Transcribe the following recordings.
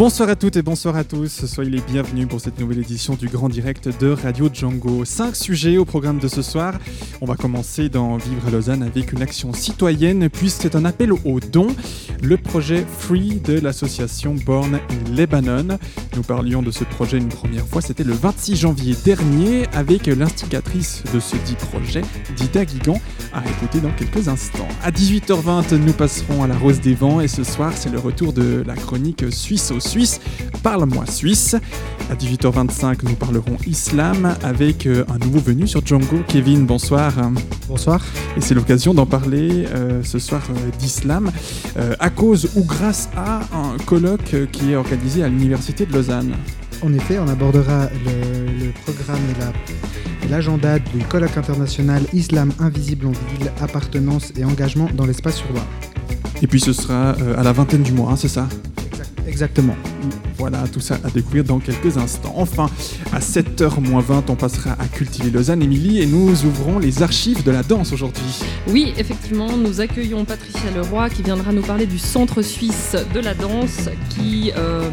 Bonsoir à toutes et bonsoir à tous, soyez les bienvenus pour cette nouvelle édition du Grand Direct de Radio Django. Cinq sujets au programme de ce soir. On va commencer dans Vivre à Lausanne avec une action citoyenne puisque c'est un appel aux dons, le projet Free de l'association Born in Lebanon. Nous parlions de ce projet une première fois, c'était le 26 janvier dernier avec l'instigatrice de ce dit projet, Dida Guigan, à écouter dans quelques instants. À 18h20, nous passerons à la Rose des Vents et ce soir, c'est le retour de la chronique Suisse au Suisse, Parle-moi Suisse. À 18h25, nous parlerons islam avec euh, un nouveau venu sur Django. Kevin, bonsoir. Bonsoir. Et c'est l'occasion d'en parler euh, ce soir euh, d'islam, euh, à cause ou grâce à un colloque qui est organisé à l'Université de Lausanne. En effet, on abordera le, le programme et la- l'agenda du colloque international Islam invisible en ville, appartenance et engagement dans l'espace urbain. Et puis ce sera à la vingtaine du mois, hein, c'est ça? Exactement. Voilà, tout ça à découvrir dans quelques instants. Enfin, à 7h20, on passera à Cultiver Lausanne, Émilie, et nous ouvrons les archives de la danse aujourd'hui. Oui, effectivement, nous accueillons Patricia Leroy qui viendra nous parler du Centre suisse de la danse qui euh,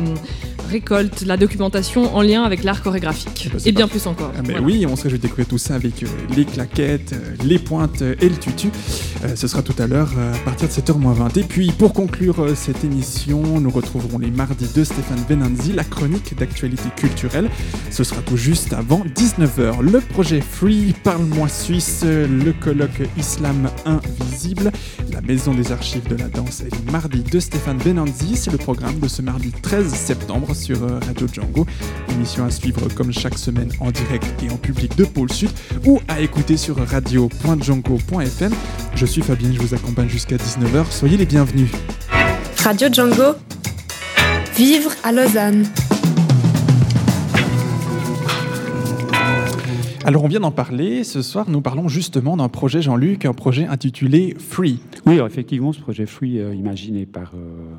récolte la documentation en lien avec l'art chorégraphique. Eh ben, et bien plus encore. Ah, mais Voilà. oui, on se réjouit de découvrir tout ça avec euh, les claquettes, euh, les pointes euh, et le tutu. Ce sera tout à l'heure à partir de 7h20. Et puis pour conclure cette émission, nous retrouverons les mardis de Stéphane Benanzi, la chronique d'actualité culturelle. Ce sera tout juste avant 19h. Le projet Free, Parle-moi Suisse, le colloque Islam Invisible, la maison des archives de la danse et les mardis de Stéphane Benanzi. C'est le programme de ce mardi 13 septembre sur euh, Radio Django. Émission à suivre comme chaque semaine en direct et en public de Pôle Sud ou à écouter sur radio.django.fm. Je suis Fabien, je vous accompagne jusqu'à 19h. Soyez les bienvenus. Radio Django, vivre à Lausanne. Alors on vient d'en parler, ce soir nous parlons justement d'un projet Jean-Luc, un projet intitulé Free. Oui, alors, effectivement, ce projet Free, euh, imaginé par euh,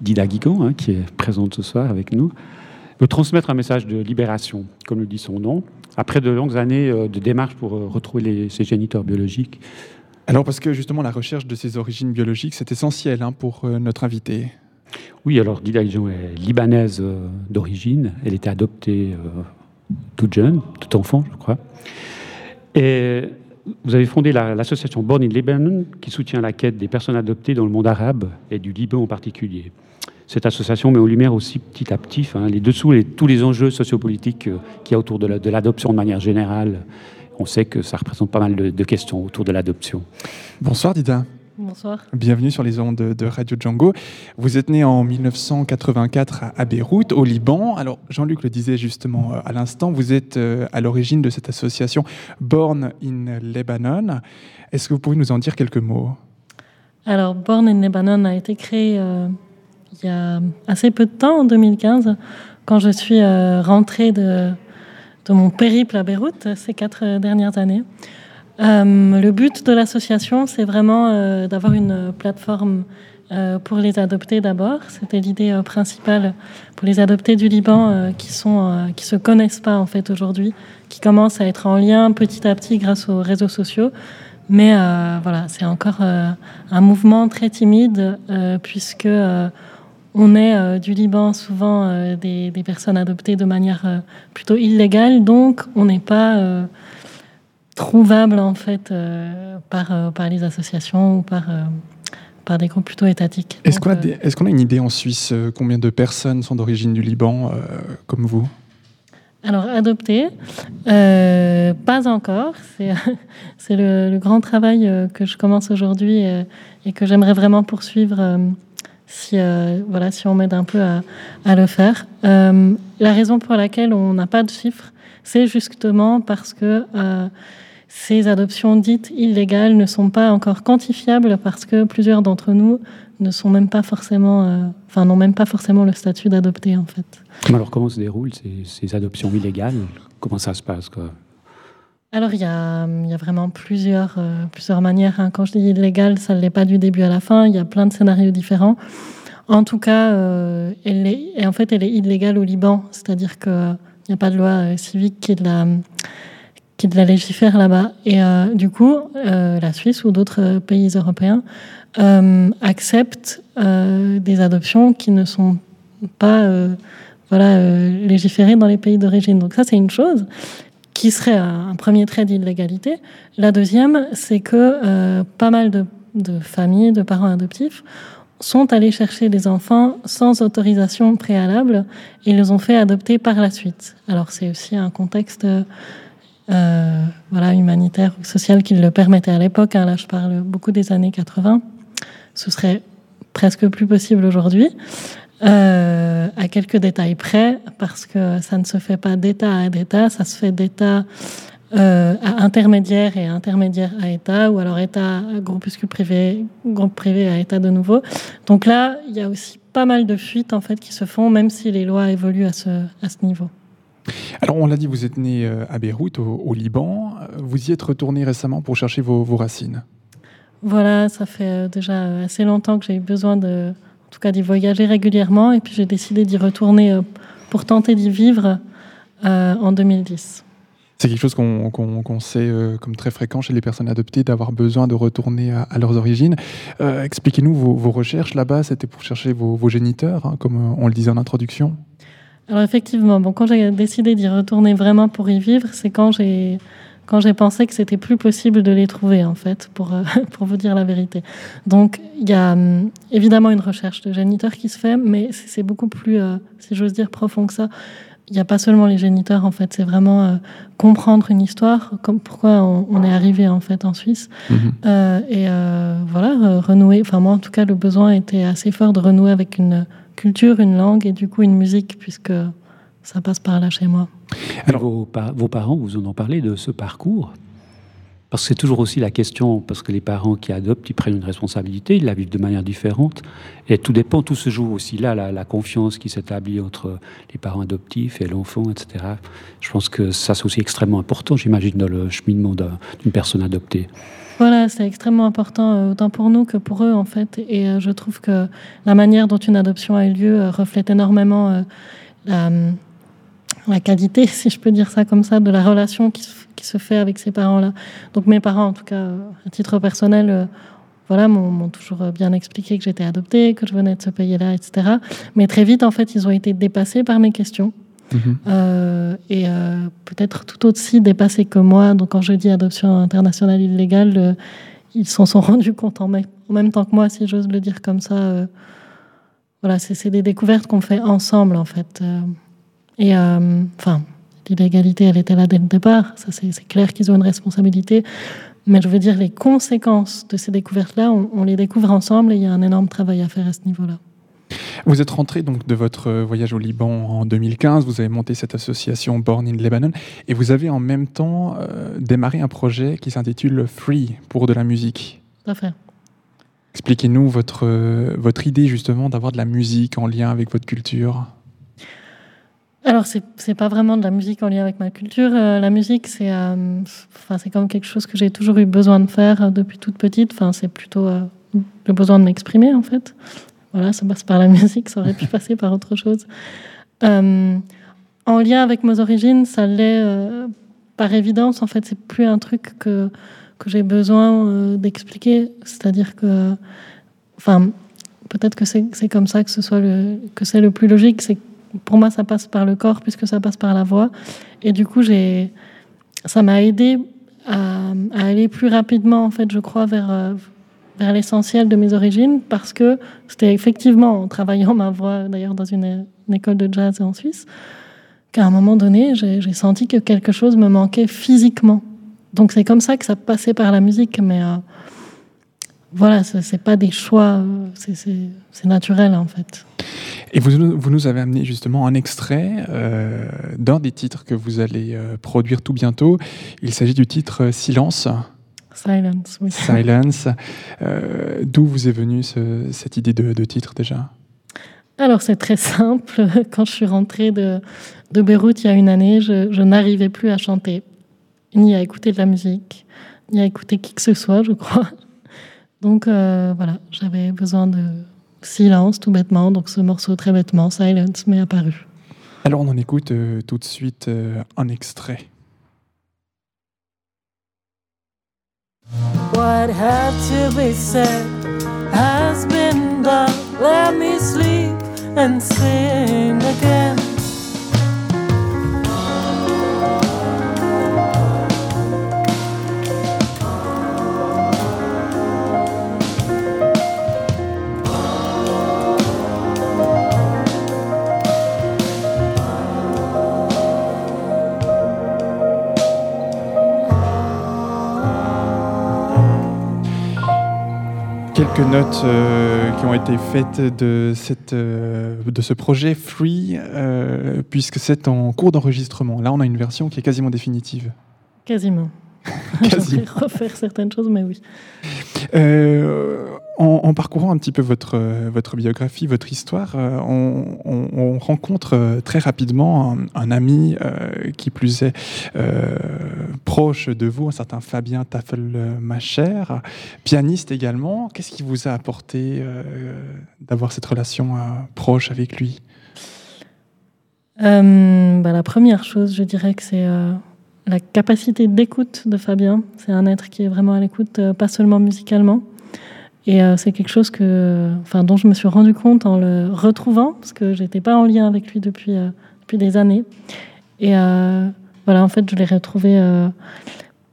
Dida Guigan, hein, qui est présente ce soir avec nous, veut transmettre un message de libération, comme le dit son nom, après de longues années euh, de démarches pour euh, retrouver les- ses géniteurs biologiques. Alors parce que justement la recherche de ses origines biologiques c'est essentiel hein, pour euh, notre invité. Oui, alors Dida Guigan est libanaise d'origine. Elle était adoptée euh, toute jeune, toute enfant, je crois. Et vous avez fondé la- l'association Born in Lebanon, qui soutient la quête des personnes adoptées dans le monde arabe et du Liban en particulier. Cette association met en lumière aussi petit à petit les dessous et tous les enjeux sociopolitiques euh, qu'il y a autour de la- de l'adoption de manière générale. On sait que ça représente pas mal de, de questions autour de l'adoption. Bonsoir Dida, Bonsoir. bienvenue sur les ondes de, de Radio Django. Vous êtes né en 1984 à, à Beyrouth, au Liban. Alors Jean-Luc le disait justement euh, à l'instant, vous êtes euh, à l'origine de cette association Born in Lebanon. Est-ce que vous pouvez nous en dire quelques mots? Alors, Born in Lebanon a été créé euh, il y a assez peu de temps, en 2015, quand je suis euh, rentrée de, de mon périple à Beyrouth ces quatre dernières années. Euh, le but de l'association, c'est vraiment euh, d'avoir une plateforme euh, pour les adoptés d'abord. C'était l'idée principale pour les adoptés du Liban qui sont qui se connaissent pas en fait aujourd'hui, qui commencent à être en lien petit à petit grâce aux réseaux sociaux. Mais voilà, c'est encore un mouvement très timide puisque on est du Liban souvent des, personnes adoptées de manière plutôt illégale, donc on n'est pas trouvable en fait euh, par, euh, par les associations ou par, euh, par des groupes plutôt étatiques. Est-ce qu'on a, des- est-ce qu'on a une idée en Suisse euh, combien de personnes sont d'origine du Liban euh, comme vous? Alors, adopter, euh, pas encore. C'est, le, le grand travail que je commence aujourd'hui et que j'aimerais vraiment poursuivre si, voilà, si on m'aide un peu à, à le faire. La raison pour laquelle on n'a pas de chiffres, c'est justement parce que ces adoptions dites illégales ne sont pas encore quantifiables parce que plusieurs d'entre nous ne sont même pas forcément, euh, enfin, n'ont même pas forcément le statut d'adopté en fait. Alors, comment se déroulent ces, ces adoptions illégales? Comment ça se passe quoi? Alors, il y a, il y a vraiment plusieurs, euh, plusieurs manières. hein. Quand je dis illégal, ça ne l'est pas du début à la fin. Il y a plein de scénarios différents. En tout cas, euh, elle est, et en fait, elle est illégale au Liban. C'est-à-dire qu'il n'y a pas de loi euh, civique qui la, qui la légifère là-bas. Et euh, du coup, euh, la Suisse ou d'autres euh, pays européens acceptent des adoptions qui ne sont pas voilà, légiférées dans les pays d'origine. Donc ça, c'est une chose qui serait un, premier trait d'illégalité. La deuxième, c'est que pas mal de, de familles, de parents adoptifs, sont allés chercher des enfants sans autorisation préalable et les ont fait adopter par la suite. Alors c'est aussi un contexte euh, voilà, humanitaire ou social qui le permettait à l'époque. hein. Là, je parle beaucoup des années 80. Ce serait presque plus possible aujourd'hui. Euh, à quelques détails près, parce que ça ne se fait pas d'État à d'État, ça se fait d'État euh, à intermédiaire et intermédiaire à État, ou alors État à groupuscule privé, groupe privé à État de nouveau. Donc là, il y a aussi pas mal de fuites en fait qui se font, même si les lois évoluent à ce niveau. Alors, on l'a dit, vous êtes né euh, à Beyrouth, au, au Liban. Euh, Vous y êtes retourné récemment pour chercher vos, vos racines. Voilà, ça fait euh, déjà assez longtemps que j'ai eu besoin de, en tout cas, d'y voyager régulièrement, et puis j'ai décidé d'y retourner euh, pour tenter d'y vivre euh, en 2010. C'est quelque chose qu'on sait euh, comme très fréquent chez les personnes adoptées, d'avoir besoin de retourner à, à leurs origines. Euh, Expliquez-nous vos, vos recherches là-bas. C'était pour chercher vos, vos géniteurs, hein, comme euh, on le disait en introduction. Alors effectivement, bon, quand j'ai décidé d'y retourner vraiment pour y vivre, c'est quand j'ai quand j'ai pensé que c'était plus possible de les trouver en fait, pour euh, pour vous dire la vérité. Donc il y a hum, évidemment une recherche de géniteurs qui se fait, mais c'est beaucoup plus, euh, si j'ose dire, profond que ça. Il n'y a pas seulement les géniteurs en fait, c'est vraiment euh, comprendre une histoire, comme pourquoi on, on est arrivé en fait en Suisse. Euh, et voilà, re- renouer. Enfin, moi, en tout cas, le besoin était assez fort de renouer avec une culture, une langue et du coup une musique, puisque ça passe par là chez moi. Alors- vos, pa- vos parents vous en ont parlé de ce parcours? Parce que c'est toujours aussi la question, parce que les parents qui adoptent, ils prennent une responsabilité, ils la vivent de manière différente. Et tout dépend, tout se joue aussi là, la, la confiance qui s'établit entre les parents adoptifs et l'enfant, etc. Je pense que ça, c'est aussi extrêmement important, j'imagine, dans le cheminement d'un- d'une personne adoptée. Voilà, c'est extrêmement important, euh, autant pour nous que pour eux, en fait. Et euh, je trouve que la manière dont une adoption a eu lieu euh, reflète énormément euh, la, qualité, si je peux dire ça comme ça, de la relation qui se, qui se fait avec ces parents-là. Donc mes parents, en tout cas, à titre personnel, voilà, m'ont toujours bien expliqué que j'étais adoptée, que je venais de ce pays-là, etc. Mais très vite, en fait, ils ont été dépassés par mes questions. Mhm. Euh, et euh, peut-être tout aussi dépassés que moi. Donc, quand je dis adoption internationale illégale, euh, ils s'en sont rendus compte en, même- temps que moi, si j'ose le dire comme ça. voilà, c'est des découvertes qu'on fait ensemble, en fait. Et enfin, l'illégalité, elle était là dès le départ. Ça, c'est clair qu'ils ont une responsabilité. Mais je veux dire, les conséquences de ces découvertes-là, on les découvre ensemble et il y a un énorme travail à faire à ce niveau-là. Vous êtes rentré donc de votre euh, voyage au Liban en 2015. Vous avez monté cette association Born in Lebanon et vous avez en même temps euh, démarré un projet qui s'intitule Free pour de la musique. Fait. Expliquez-nous votre, euh, votre idée justement d'avoir de la musique en lien avec votre culture. Alors, c'est c'est pas vraiment de la musique en lien avec ma culture. Euh, la musique, c'est enfin, c'est comme quelque chose que j'ai toujours eu besoin de faire depuis toute petite. Enfin, c'est plutôt le besoin de m'exprimer, en fait. Voilà, ça passe par la musique, ça aurait pu passer par autre chose. Euh, en lien avec mes origines, ça l'est euh, par évidence. En fait, c'est plus un truc que, que j'ai besoin euh, d'expliquer. C'est-à-dire que, enfin, peut-être que c'est comme ça que ce soit le, que c'est le plus logique. C'est pour moi, ça passe par le corps puisque ça passe par la voix. Et du coup, j'ai, ça m'a aidé à, à aller plus rapidement, en fait, je crois, vers, vers l'essentiel de mes origines parce que c'était effectivement en travaillant ma voix, d'ailleurs, dans une, école de jazz en Suisse, qu'à un moment donné, j'ai senti que quelque chose me manquait physiquement. Donc, c'est comme ça que ça passait par la musique, mais euh, voilà, ce c'est pas des choix, euh, c'est- naturel, en fait. Et vous, nous- avez amené justement un extrait euh, d'un des titres que vous allez euh, produire tout bientôt. Il s'agit du titre Silence. Silence, oui. Silence. Euh, D'où vous est venue ce- cette idée de, de titre déjà? Alors c'est très simple. Quand je suis rentrée de, de Beyrouth il y a une année, je, je n'arrivais plus à chanter. ni à écouter de la musique, ni à écouter qui que ce soit, je crois. Donc voilà, j'avais besoin de silence tout bêtement, donc ce morceau très bêtement, Silence, m'est apparu. Alors on en écoute tout de suite un extrait. What had to be said has been done. Let me sleep and sing again. Quelques notes euh, qui ont été faites de, cette, euh, de ce projet Free, euh, puisque c'est en cours d'enregistrement. Là, on a une version qui est quasiment définitive. Quasiment. Quasiment. refaire certaines choses, mais oui. En, parcourant un petit peu votre, votre biographie, votre histoire, on, rencontre très rapidement un, ami qui plus est proche de vous, un certain Fabien Taffelmacher, pianiste également. Qu'est-ce qui vous a apporté d'avoir cette relation proche avec lui? Bah, La première chose, je dirais que c'est la capacité d'écoute de Fabien. C'est un être qui est vraiment à l'écoute, pas seulement musicalement. Et euh, c'est quelque chose que, enfin, dont je me suis rendu compte en le retrouvant, parce que j'étais pas en lien avec lui depuis, euh, depuis des années. Et euh, voilà, en fait, je l'ai retrouvé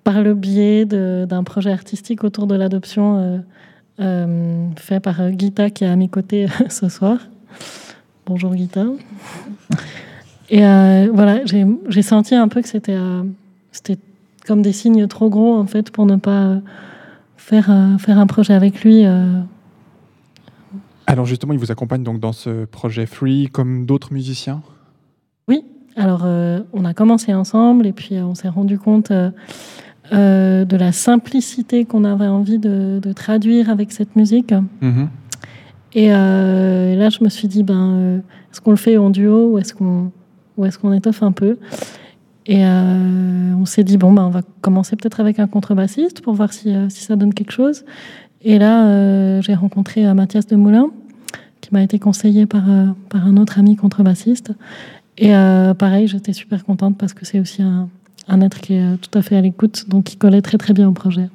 par le biais d'un projet artistique autour de l'adoption fait par Gita qui est à mes côtés ce soir. Bonjour Gita. Et voilà, j'ai senti un peu que c'était c'était comme des signes trop gros en fait pour ne pas faire, euh, faire un projet avec lui. Euh. Alors justement, il vous accompagne donc dans ce projet Free comme d'autres musiciens? Oui, alors euh, on a commencé ensemble et puis on s'est rendu compte de la simplicité qu'on avait envie de, traduire avec cette musique. Mm-hmm. Et là, je me suis dit, ben, est-ce qu'on le fait en duo ou est-ce qu'on est qu'on étoffe un peu? Et euh, on s'est dit, bon, bah, on va commencer peut-être avec un contrebassiste pour voir si, euh, si ça donne quelque chose. Et là, euh, j'ai rencontré Mathias de Moulin, qui m'a été conseillé par, par un autre ami contrebassiste. Et pareil, j'étais super contente parce que c'est aussi un, un, être qui est tout à fait à l'écoute, donc qui collait très très bien au projet.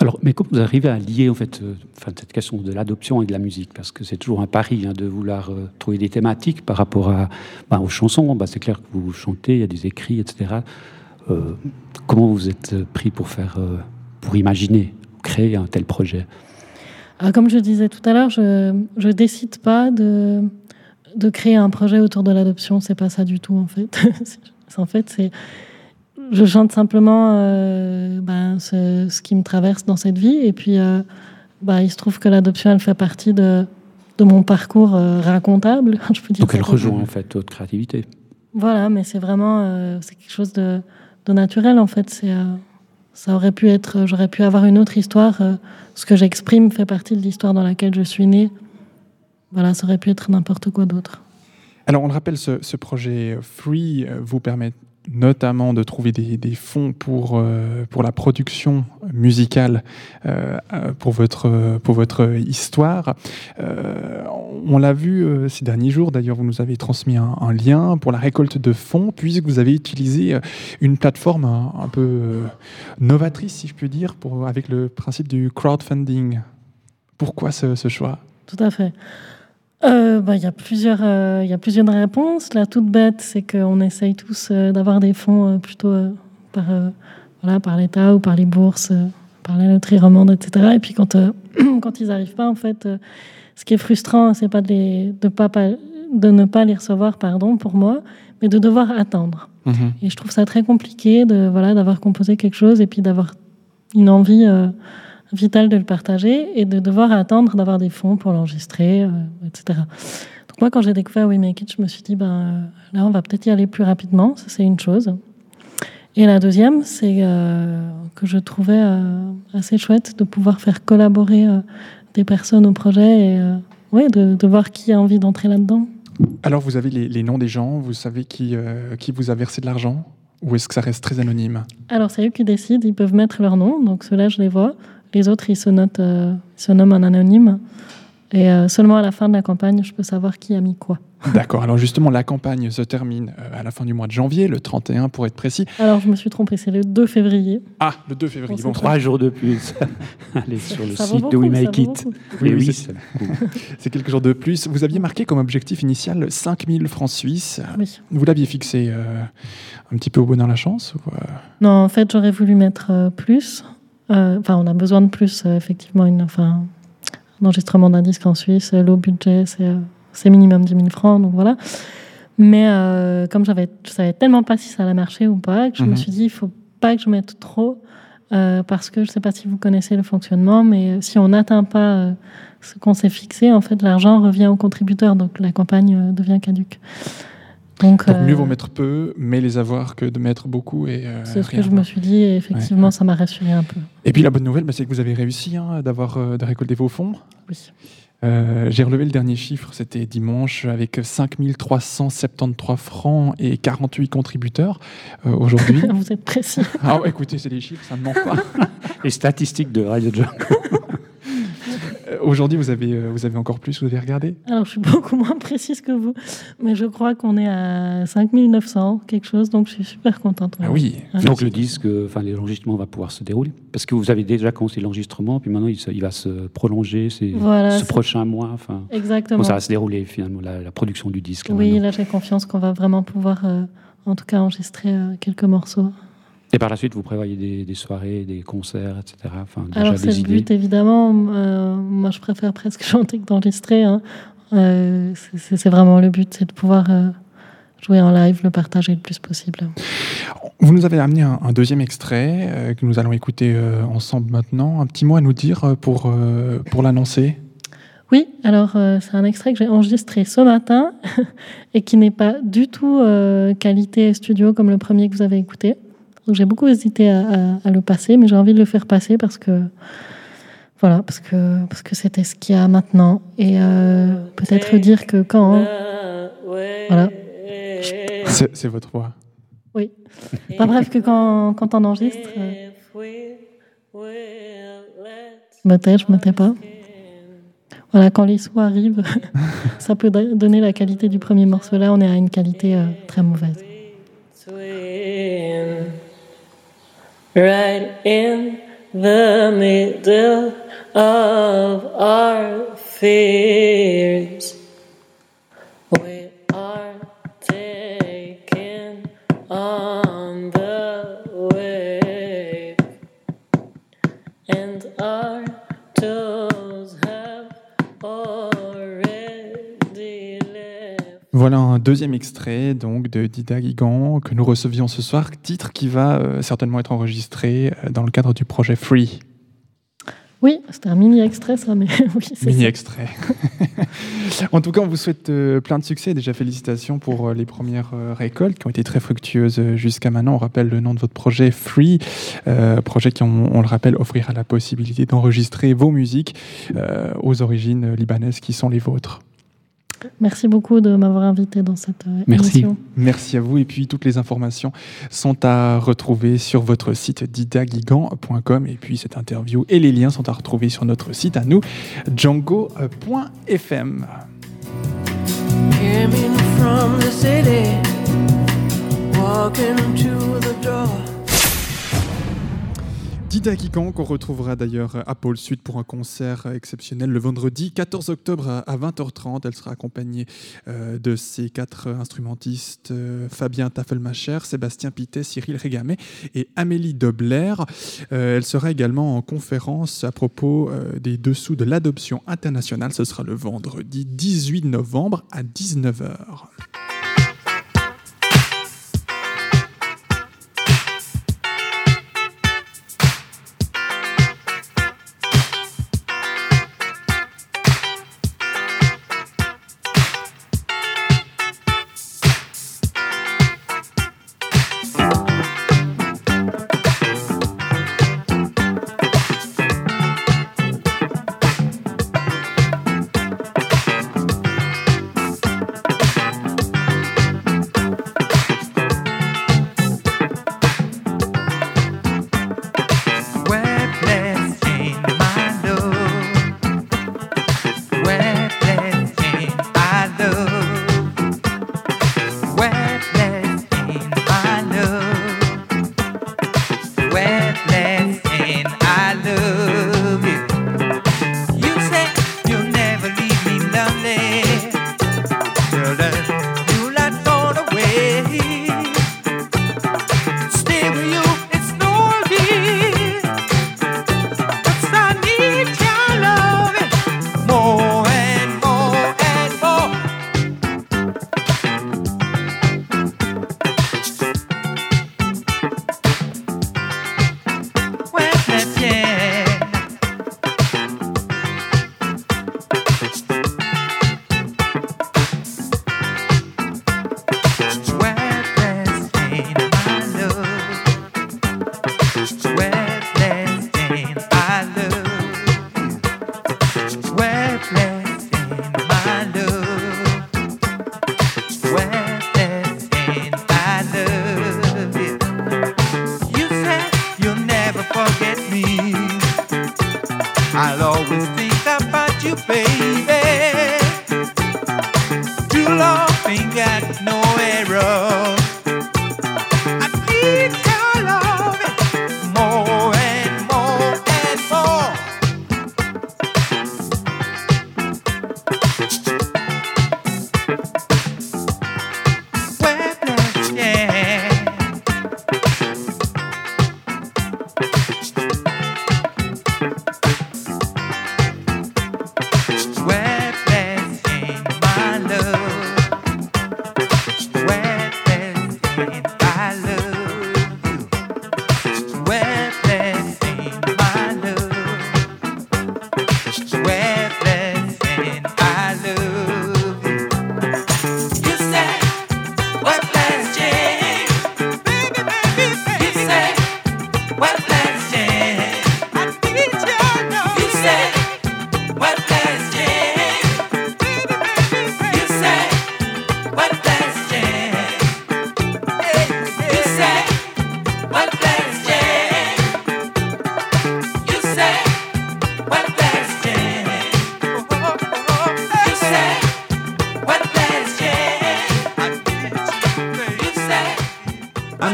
Alors, mais comment vous arrivez à lier en fait, euh, cette question de l'adoption et de la musique Parce que c'est toujours un pari hein, de vouloir euh, trouver des thématiques par rapport à, bah, aux chansons. Bah, c'est clair que vous chantez, il y a des écrits, etc. Euh, comment vous êtes pris pour faire, pour imaginer, créer un tel projet? Ah, Comme je disais tout à l'heure, je ne décide pas de, de créer un projet autour de l'adoption. C'est pas ça du tout en fait. en fait, c'est je chante simplement euh, ben, ce, qui me traverse dans cette vie. Et puis, euh, ben, il se trouve que l'adoption, elle fait partie de, de mon parcours euh, racontable. Je peux dire Donc, elle rejoint en fait votre créativité. Voilà, mais c'est vraiment c'est quelque chose de, de, naturel en fait. C'est ça aurait pu être, j'aurais pu avoir une autre histoire. ce que j'exprime fait partie de l'histoire dans laquelle je suis née. Voilà, ça aurait pu être n'importe quoi d'autre. Alors, on le rappelle, ce, ce projet Free vous permet notamment de trouver des, fonds pour, euh, pour la production musicale euh, euh, pour, votre, pour votre histoire. on l'a vu ces derniers jours, d'ailleurs vous nous avez transmis un, lien pour la récolte de fonds, puisque vous avez utilisé une plateforme un, peu novatrice, si je puis dire, pour, avec le principe du crowdfunding. Pourquoi ce, ce choix? Tout à fait. Euh, bah, il y, a plusieurs, euh, y a plusieurs réponses. La toute bête, c'est qu'on essaye tous euh, d'avoir des fonds plutôt par, voilà, par l'État ou par les bourses, par la loterie romande, etc. Et puis quand, quand ils n'arrivent pas, en fait, ce qui est frustrant, c'est pas de, les, de, pas, de ne pas les recevoir, pardon, pour moi, mais de devoir attendre. Mhm. Et je trouve ça très compliqué de voilà d'avoir composé quelque chose et puis d'avoir une envie vital de le partager et de devoir attendre d'avoir des fonds pour l'enregistrer, euh, etc. Donc moi, quand j'ai découvert We Make It, je me suis dit, ben, euh, là, on va peut-être y aller plus rapidement, ça c'est une chose. Et la deuxième, c'est euh, que je trouvais assez chouette de pouvoir faire collaborer des personnes au projet et ouais, de, de, voir qui a envie d'entrer là-dedans. Alors, vous avez les, les, noms des gens, vous savez qui, qui vous a versé de l'argent ou est-ce que ça reste très anonyme? Alors, c'est eux qui décident, ils peuvent mettre leur nom, donc ceux-là, je les vois. Les autres, ils se, notent, euh, ils se nomment en anonyme. Et euh, seulement à la fin de la campagne, je peux savoir qui a mis quoi. D'accord, alors justement, la campagne se termine euh, à la fin du mois de janvier, le 31 pour être précis. Alors, je me suis trompée, c'est le 2 février. Ah, le 2 février. On Bon, Trois jours de plus. Allez sur le site de We Make It. Oui, oui, c'est- quelques jours de plus. Vous aviez marqué comme objectif initial 5000 francs suisses. Oui. Vous l'aviez fixé euh, un petit peu au bonheur la chance ou, euh, Non, en fait, j'aurais voulu mettre euh, plus. Euh, Enfin, on a besoin de plus, euh, effectivement. Une, enfin, un enregistrement d'un disque en Suisse, low budget, c'est euh, minimum 10 000 francs, donc voilà. Mais euh, comme j'avais, je savais tellement pas si ça allait marcher ou pas, que je Mhm. me suis dit, il faut pas que je mette trop, euh, parce que je sais pas si vous connaissez le fonctionnement, mais si on n'atteint pas euh, ce qu'on s'est fixé, en fait, l'argent revient au contributeur, donc la campagne devient caduque. Donc, Donc mieux euh, vaut mettre peu, mais les avoir que de mettre beaucoup et euh, c'est ce que je me suis dit, et effectivement, ça m'a rassuré un peu. Et puis la bonne nouvelle, bah, c'est que vous avez réussi hein, d'avoir euh, de récolter vos fonds. Oui. Euh, J'ai relevé le dernier chiffre, c'était dimanche, avec 5373 francs et 48 contributeurs euh, aujourd'hui. Vous êtes précis. ah ouais, écoutez, c'est des chiffres, ça ne manque pas. Les statistiques de Radio Jungle. Euh, aujourd'hui, vous avez, euh, vous avez encore plus, vous avez regardé Alors, je suis beaucoup moins précise que vous, mais je crois qu'on est à 5900, quelque chose, donc je suis super contente. Ah oui. Ouais. Donc le disque, euh, enfin l'enregistrement va pouvoir se dérouler. Parce que vous avez déjà commencé l'enregistrement, puis maintenant il, se- il va se prolonger ces, Voilà, ce prochain mois. Enfin, Exactement. comment ça va se dérouler finalement, la, la production du disque là, oui, maintenant. là, j'ai confiance qu'on va vraiment pouvoir, euh, en tout cas, enregistrer euh, quelques morceaux. Et par la suite, vous prévoyez des, des soirées, des concerts, etc. Enfin, déjà Alors, c'est le but, évidemment. Euh, moi, je préfère presque chanter que d'enregistrer. hein. Euh, c'est- vraiment le but, c'est de pouvoir euh, jouer en live, le partager le plus possible. Vous nous avez amené un, un deuxième extrait euh, que nous allons écouter euh, ensemble maintenant. Un petit mot à nous dire pour, euh, pour l'annoncer Oui, alors euh, c'est un extrait que j'ai enregistré ce matin et qui n'est pas du tout euh, qualité studio comme le premier que vous avez écouté. Donc j'ai beaucoup hésité à, à- à le passer, mais j'ai envie de le faire passer parce que voilà, parce que parce que c'était ce qu'il y a maintenant et euh, peut-être dire que quand voilà, C'est votre voix. enfin bref que quand quand on enregistre, euh, je me tais, je me tais pas. Voilà, quand les sous arrivent, ça peut donner la qualité du premier morceau. Là, on est à une qualité euh, très mauvaise. Right in the middle of our fears. Voilà un deuxième extrait donc de Dida Guigan que nous recevions ce soir, titre qui va euh, certainement être enregistré euh, dans le cadre du projet Free. Oui, c'était un mini extrait, ça, mais oui, Mini extrait. en tout cas, on vous souhaite euh, plein de succès. Déjà, félicitations pour les premières récoltes qui ont été très fructueuses jusqu'à maintenant. On rappelle le nom de votre projet Free, euh, projet qui, on, on le rappelle, offrira la possibilité d'enregistrer vos musiques euh, aux origines libanaises qui sont les vôtres. Merci beaucoup de m'avoir invité dans cette euh, Merci. émission. Merci à vous. Et puis, toutes les informations sont à retrouver sur votre site didaguigan.com. Et puis, cette interview et les liens sont à retrouver sur notre site à nous, django.fm. Coming from the city, walking to the door. Dida Kikan, qu'on retrouvera d'ailleurs à Pôle Sud pour un concert exceptionnel le vendredi 14 octobre à- à 20h30. Elle sera accompagnée euh, de ses quatre instrumentistes euh, Fabien Taffelmacher, Sébastien Pitet, Cyril Régamet et Amélie Dobler. Euh, elle sera également en conférence à propos des dessous de l'adoption internationale. Ce sera le vendredi 18 novembre à 19h.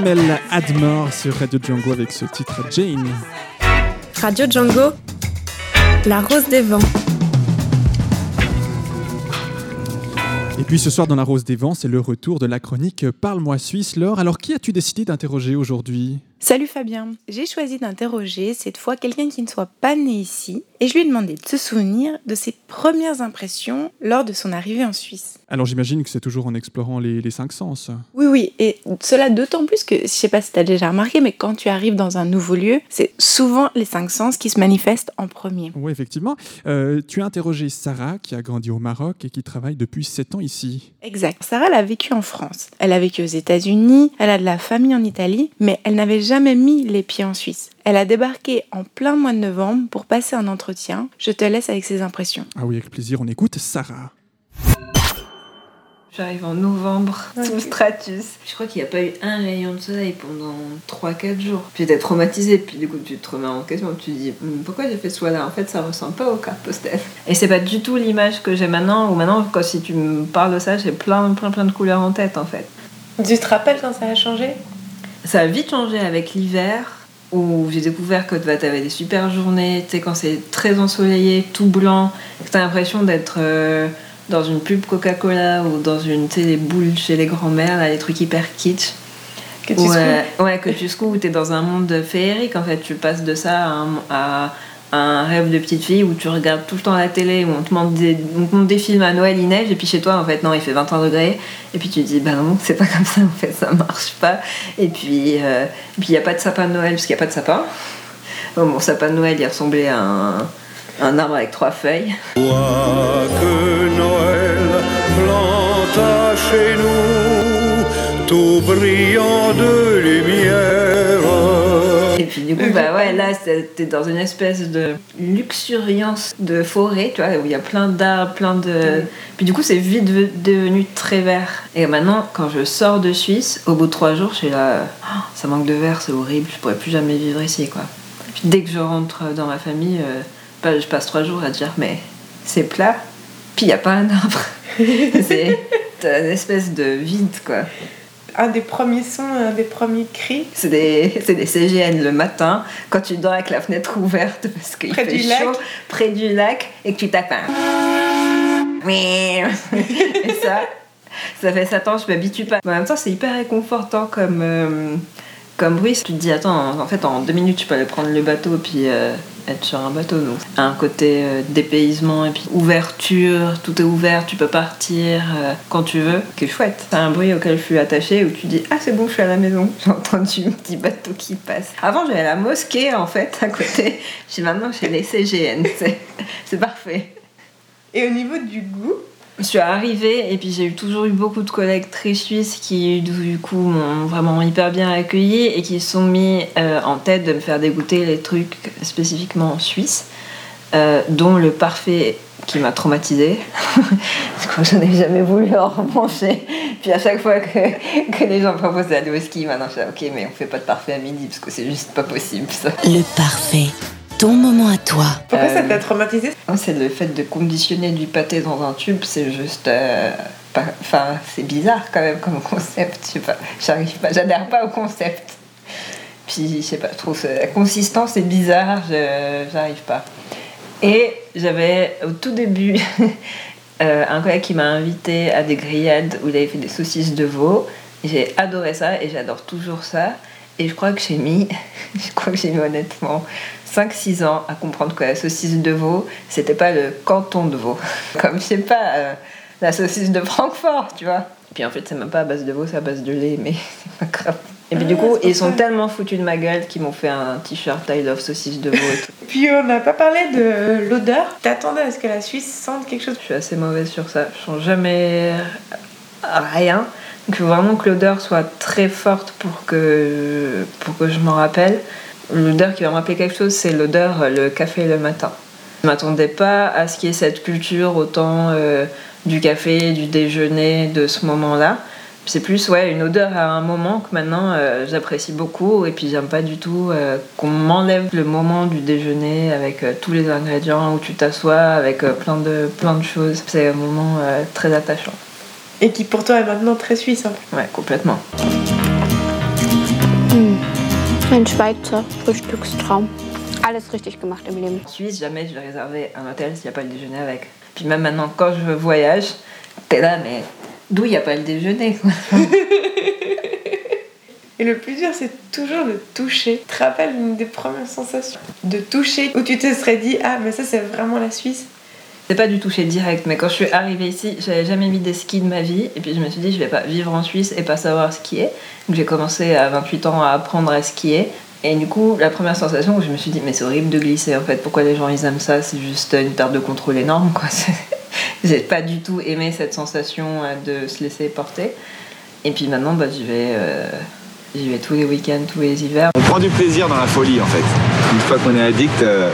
Amel Admore sur Radio Django avec ce titre Jane. Radio Django, la rose des vents. Et puis ce soir dans la Rose des Vents, c'est le retour de la chronique Parle-moi Suisse. Laure, alors qui as-tu décidé d'interroger aujourd'hui? Salut Fabien, j'ai choisi d'interroger cette fois quelqu'un qui ne soit pas né ici et je lui ai demandé de se souvenir de ses premières impressions lors de son arrivée en Suisse. Alors j'imagine que c'est toujours en explorant les, les cinq sens. Oui, oui, et cela d'autant plus que, je sais pas si tu as déjà remarqué, mais quand tu arrives dans un nouveau lieu, c'est souvent les cinq sens qui se manifestent en premier. Oui, effectivement. Euh, tu as interrogé Sarah, qui a grandi au Maroc et qui travaille depuis 7 ans ici. Exact. Sarah, elle a vécu en France. Elle a vécu aux États-Unis, elle a de la famille en Italie, mais elle n'avait jamais mis les pieds en Suisse. Elle a débarqué en plein mois de novembre pour passer un entretien. Je te laisse avec ses impressions. Ah oui, avec plaisir, on écoute Sarah. J'arrive en novembre, tout stratus. Je crois qu'il n'y a pas eu un rayon de soleil pendant 3-4 jours. Puis t'es traumatisé, puis du coup tu te remets en question, tu te dis Hum, pourquoi j'ai fait ce choix-là? En fait, ça ressemble pas aux cartes postales. Et c'est pas du tout l'image que j'ai maintenant, ou maintenant, quand si tu me parles de ça, j'ai plein, plein, plein de couleurs en tête en fait. Tu te rappelles quand ça a changé? Ça a vite changé avec l'hiver où j'ai découvert que tu avais des super journées, tu sais, quand c'est très ensoleillé, tout blanc, que tu as l'impression d'être euh, dans une pub Coca-Cola ou dans une, tu sais, les boules chez les grands-mères, les trucs hyper kitsch. Que tu ouais, ouais, que tu secoues, tu es dans un monde féerique, en fait, tu passes de ça à un rêve de petite fille où tu regardes tout le temps la télé, où on te montre des, on te montre des films à Noël, il neige, et puis chez toi, en fait, non, il fait 21 degrés, et puis tu te dis, bah non, c'est pas comme ça, en fait, ça marche pas. Et puis, euh, il n'y a pas de sapin de Noël, parce qu'il n'y a pas de sapin. Bon, mon sapin de Noël, il ressemblait à un, un arbre avec trois feuilles. Puis du coup, bah ouais, là, t'es dans une espèce de luxuriance de forêt, tu vois, où il y a plein d'arbres, plein de... Puis du coup, c'est vite de- devenu très vert. Et maintenant, quand je sors de Suisse, au bout de trois jours, je suis là, Oh, ça manque de vert, c'est horrible, je pourrais plus jamais vivre ici, quoi. Puis dès que je rentre dans ma famille, bah, je passe trois jours à dire, mais c'est plat, puis il n'y a pas un arbre. c'est une espèce de vide, quoi. Un des premiers sons, un des premiers cris. C'est des, des CGN le matin, quand tu dors avec la fenêtre ouverte parce qu'il fait du lac. chaud, près du lac, et que tu tapes un. et ça, ça fait 7 ans, je m'habitue pas. Mais en même temps, c'est hyper réconfortant comme, euh, comme bruit. Tu te dis, attends, en fait, en deux minutes, tu peux aller prendre le bateau puis euh, être sur un bateau. Donc, un côté euh, dépaysement et puis ouverture, tout est ouvert, tu peux partir euh, quand tu veux, qui est chouette. C'est un bruit auquel je suis attachée où tu dis, ah, c'est bon, je suis à la maison. J'ai entendu un petit bateau qui passe. Avant, j'avais la mosquée en fait à côté. J'ai maintenant, j'ai les CGN. C'est parfait. Et au niveau du goût Je suis arrivée et puis j'ai toujours eu beaucoup de collègues très suisses qui du coup m'ont vraiment hyper bien accueilli et qui sont mis euh, en tête de me faire dégoûter les trucs spécifiquement suisses, euh, dont le parfait qui m'a traumatisée. Parce que j'en ai jamais voulu en remancher. Puis à chaque fois que, que les gens proposent d'aller au ski, maintenant je là, ok mais on fait pas de parfait à midi parce que c'est juste pas possible ça. Le parfait. Ton moment à toi. Pourquoi ça t'a traumatisé Oh, C'est le fait de conditionner du pâté dans un tube, c'est juste. euh, pas- Enfin, c'est bizarre quand même comme concept. Je sais pas, j'arrive pas, j'adhère pas au concept. Puis, je sais pas, je trouve la consistance est bizarre, je j'arrive pas. Et j'avais au tout début euh, un collègue qui m'a invité à des grillades où il avait fait des saucisses de veau. J'ai adoré ça et j'adore toujours ça. Et je crois que j'ai mis, je crois que j'ai mis honnêtement 5-6 ans à comprendre que la saucisse de veau, c'était pas le canton de veau. Comme je sais pas, euh, la saucisse de Francfort, tu vois. Puis en fait, c'est même pas à base de veau, c'est à base de lait, mais c'est pas grave. Et puis Ah, du coup, ils sont ça. tellement foutus de ma gueule qu'ils m'ont fait un t-shirt I love saucisse de veau et tout. Puis on n'a pas parlé de l'odeur. T'attendais à ce que la Suisse sente quelque chose Je suis assez mauvaise sur ça. Je sens jamais rien. Faut vraiment que l'odeur soit très forte pour que, pour que je m'en rappelle. L'odeur qui va me rappeler quelque chose, c'est l'odeur, euh, le café le matin. Je m'attendais pas à ce qu'il y ait cette culture autant euh, du café, du déjeuner, de ce moment-là. C'est plus ouais, une odeur à un moment que maintenant euh, j'apprécie beaucoup et puis j'aime pas du tout qu'on m'enlève le moment du déjeuner avec tous les ingrédients où tu t'assois avec plein, de, plein de choses. C'est un moment très attachant. Et qui pour toi est maintenant très suisse. hein. Ouais, complètement. Hm. Ein Schweizer Frühstückstraum. Alles richtig gemacht im Leben. En Suisse, jamais je vais réserver un hôtel s'il n'y a pas le déjeuner avec. Puis même maintenant, quand je voyage, t'es là, mais d'où il n'y a pas le déjeuner quoi? Et le plus dur, c'est toujours de toucher. Tu te rappelles une des premières sensations? De toucher où tu te serais dit Ah, mais ça, c'est vraiment la Suisse C'est pas du toucher direct, mais quand je suis arrivée ici, j'avais jamais mis des skis de ma vie. Et puis je me suis dit, je vais pas vivre en Suisse et pas savoir skier. Donc j'ai commencé à 28 ans à apprendre à skier. Et du coup, la première sensation où je me suis dit, mais c'est horrible de glisser en fait. Pourquoi les gens ils aiment ça? C'est juste une perte de contrôle énorme quoi. J'ai pas du tout aimé cette sensation euh, de se laisser porter. Et puis maintenant, bah, j'y vais, euh, vais tous les week-ends, tous les hivers. On prend du plaisir dans la folie en fait. Une fois qu'on est addict, euh,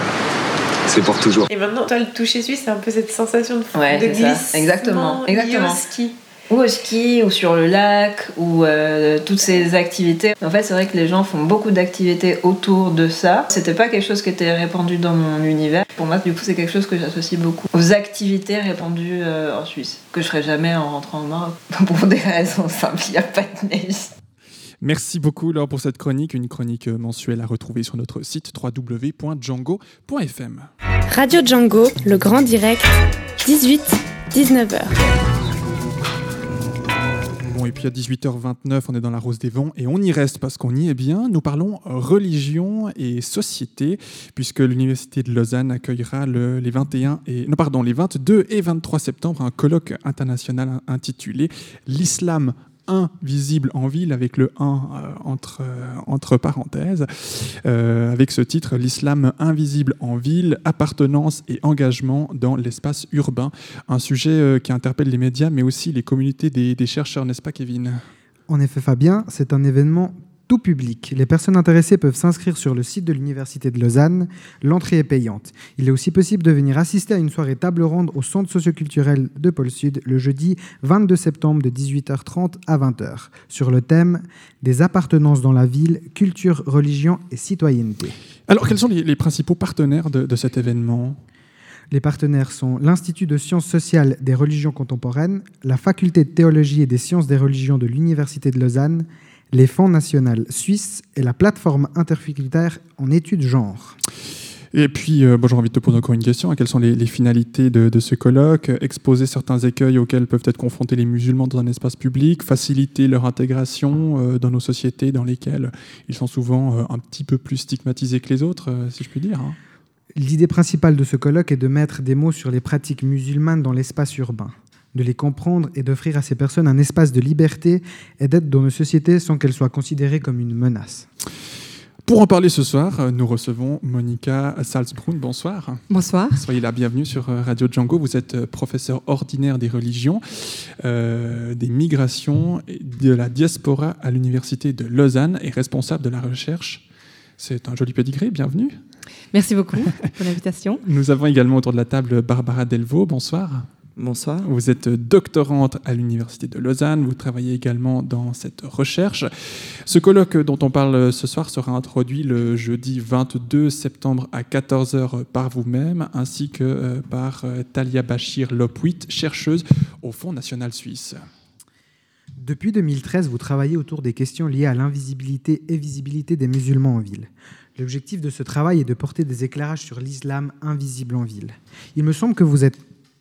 c'est pour toujours. Et maintenant, toi, le toucher suisse, c'est un peu cette sensation de, Ouais, de ça. Exactement, liée au exactement. ski. Ou au ski, ou sur le lac, ou euh, toutes ces activités. En fait, c'est vrai que les gens font beaucoup d'activités autour de ça. C'était pas quelque chose qui était répandu dans mon univers. Pour moi, du coup, c'est quelque chose que j'associe beaucoup aux activités répandues euh, en Suisse, que je ferais jamais en rentrant au Maroc. Pour des raisons simples, il n'y a pas de neige. Merci beaucoup Laure pour cette chronique, une chronique euh, mensuelle à retrouver sur notre site www.django.fm. Radio Django, le grand direct, 18-19h. Bon, et puis à 18h29, on est dans la Rose des Vents et on y reste parce qu'on y est bien. Nous parlons religion et société, puisque l'Université de Lausanne accueillera le- les 21 et non pardon les 22 et 23 septembre un colloque international intitulé L'islam invisible en ville avec le 1 euh, entre, euh, entre parenthèses euh, avec ce titre L'islam invisible en ville appartenance et engagement dans l'espace urbain un sujet qui interpelle les médias mais aussi les communautés des chercheurs n'est-ce pas Kevin? En effet, Fabien, c'est un événement tout public. Les personnes intéressées peuvent s'inscrire sur le site de l'Université de Lausanne. L'entrée est payante. Il est aussi possible de venir assister à une soirée table ronde au Centre socioculturel de Pôle Sud le jeudi 22 septembre de 18h30 à 20h sur le thème des appartenances dans la ville, culture, religion et citoyenneté. Alors quels sont les, les principaux partenaires de, de cet événement? Les partenaires sont l'Institut de sciences sociales des religions contemporaines, la Faculté de théologie et des sciences des religions de l'Université de Lausanne, les fonds nationaux suisses et la plateforme interfacultaire en études genre. Et puis, euh, bon, j'ai envie de te poser encore une question. Quelles sont les, les finalités de, de ce colloque? Exposer certains écueils auxquels peuvent être confrontés les musulmans dans un espace public, faciliter leur intégration euh, dans nos sociétés dans lesquelles ils sont souvent euh, un petit peu plus stigmatisés que les autres, euh, si je puis dire. hein? L'idée principale de ce colloque est de mettre des mots sur les pratiques musulmanes dans l'espace urbain, de les comprendre et d'offrir à ces personnes un espace de liberté et d'être dans nos sociétés sans qu'elles soient considérées comme une menace. Pour en parler ce soir, euh, nous recevons Monica Salzbrunn. Bonsoir. Bonsoir. Soyez la bienvenue sur euh, Radio Django. Vous êtes euh, professeur ordinaire des religions, euh, des migrations et de la diaspora à l'Université de Lausanne et responsable de la recherche. C'est un joli pédigré. Bienvenue. Merci beaucoup pour l'invitation. Nous avons également autour de la table Barbara Delvaux. Bonsoir. Bonsoir. Vous êtes doctorante à l'Université de Lausanne. Vous travaillez également dans cette recherche. Ce colloque dont on parle ce soir sera introduit le jeudi 22 septembre à 14h par vous-même, ainsi que euh, par euh, Talia Bachir Lopwit, chercheuse au Fonds national suisse. Depuis 2013, vous travaillez autour des questions liées à l'invisibilité et visibilité des musulmans en ville. L'objectif de ce travail est de porter des éclairages sur l'islam invisible en ville. Il me semble que vous êtes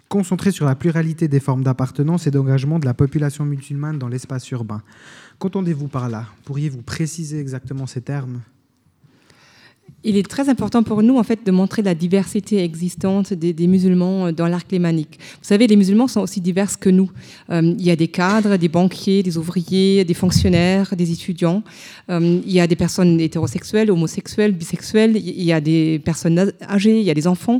concentré sur la pluralité des formes d'appartenance et d'engagement de la population musulmane dans l'espace urbain. Qu'entendez-vous par là? Pourriez-vous préciser exactement ces termes? Il est très important pour nous en fait de montrer la diversité existante des, musulmans euh, dans l'arc lémanique. Vous savez, les musulmans sont aussi divers que nous. Euh, il y a des cadres, des banquiers, des ouvriers, des fonctionnaires, des étudiants. Euh, il y a des personnes hétérosexuelles, homosexuelles, bisexuelles. Il y a des personnes âgées, il y a des enfants.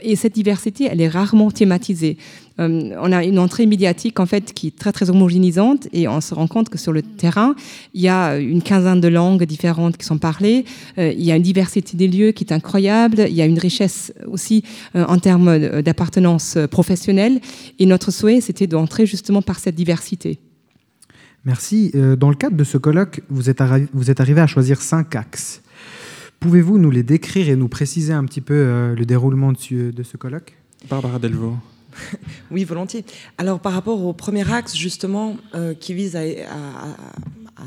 Et cette diversité, elle est rarement thématisée. Euh, on a une entrée médiatique en fait qui est très très homogénéisante et on se rend compte que sur le terrain, il y a une quinzaine de langues différentes qui sont parlées, euh, il y a une diversité des lieux qui est incroyable, il y a une richesse aussi euh, en termes d'appartenance professionnelle et notre souhait c'était d'entrer justement par cette diversité. Merci. Dans le cadre de ce colloque, vous êtes, vous êtes arrivé à choisir cinq axes. Pouvez-vous nous les décrire et nous préciser un petit peu le déroulement de ce, de ce colloque? Barbara Delvaux. Oui, volontiers. Alors par rapport au premier axe, justement, euh, qui vise à,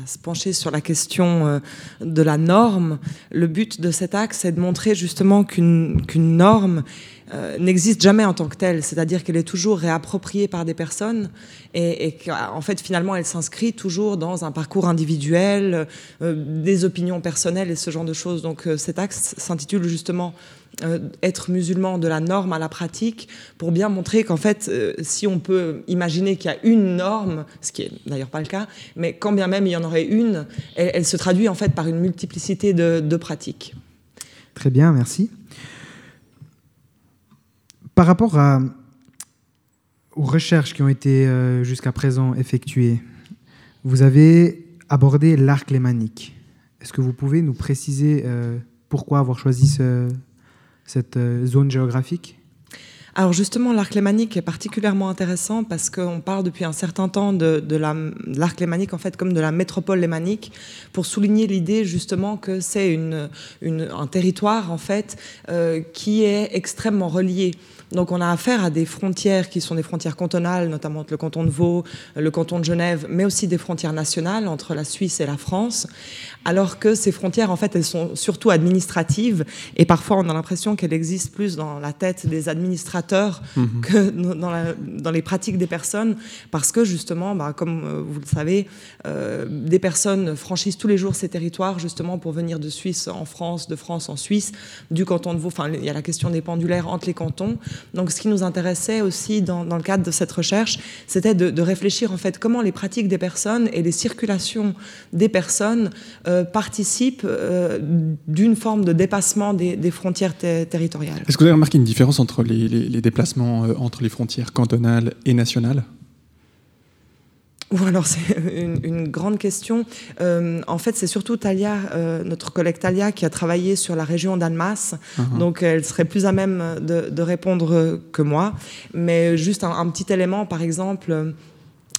se pencher sur la question euh, de la norme, le but de cet axe est de montrer justement qu'une norme euh, n'existe jamais en tant que telle, c'est-à-dire qu'elle est toujours réappropriée par des personnes et, et qu'en fait finalement elle s'inscrit toujours dans un parcours individuel, des opinions personnelles et ce genre de choses. Donc cet axe s'intitule justement euh, être musulman de la norme à la pratique pour bien montrer qu'en fait, euh, si on peut imaginer qu'il y a une norme, ce qui est d'ailleurs pas le cas, mais quand bien même il y en aurait une, elle, se traduit en fait par une multiplicité de, pratiques. Très bien, merci. Par rapport aux recherches qui ont été euh, jusqu'à présent effectuées, vous avez abordé l'arc lémanique. Est-ce que vous pouvez nous préciser euh, pourquoi avoir choisi ce, cette euh, zone géographique alors justement, l'arc lémanique est particulièrement intéressant parce qu'on parle depuis un certain temps de, l'arc lémanique en fait comme de la métropole lémanique pour souligner l'idée justement que c'est un territoire en fait euh, qui est extrêmement relié. Donc on a affaire à des frontières qui sont des frontières cantonales, notamment entre le canton de Vaud, le canton de Genève, mais aussi des frontières nationales entre la Suisse et la France, alors que ces frontières, en fait, elles sont surtout administratives, et parfois on a l'impression qu'elles existent plus dans la tête des administrateurs mmh. que dans, la, dans, les pratiques des personnes, parce que justement, bah, comme vous le savez, euh, des personnes franchissent tous les jours ces territoires justement pour venir de Suisse en France, de France en Suisse, du canton de Vaud, enfin il y a la question des pendulaires entre les cantons, donc, ce qui nous intéressait aussi dans, le cadre de cette recherche, c'était de, réfléchir en fait comment les pratiques des personnes et les circulations des personnes euh, participent euh, d'une forme de dépassement des, frontières ter territoriales. Est-ce que vous avez remarqué une différence entre les déplacements euh, entre les frontières cantonales et nationales? Ou alors c'est une, une, grande question. Euh, en fait, c'est surtout Talia, euh, notre collègue Talia, qui a travaillé sur la région d'Annemasse. Uh -huh. Donc, elle serait plus à même de, de répondre que moi. Mais juste un, un petit élément, par exemple.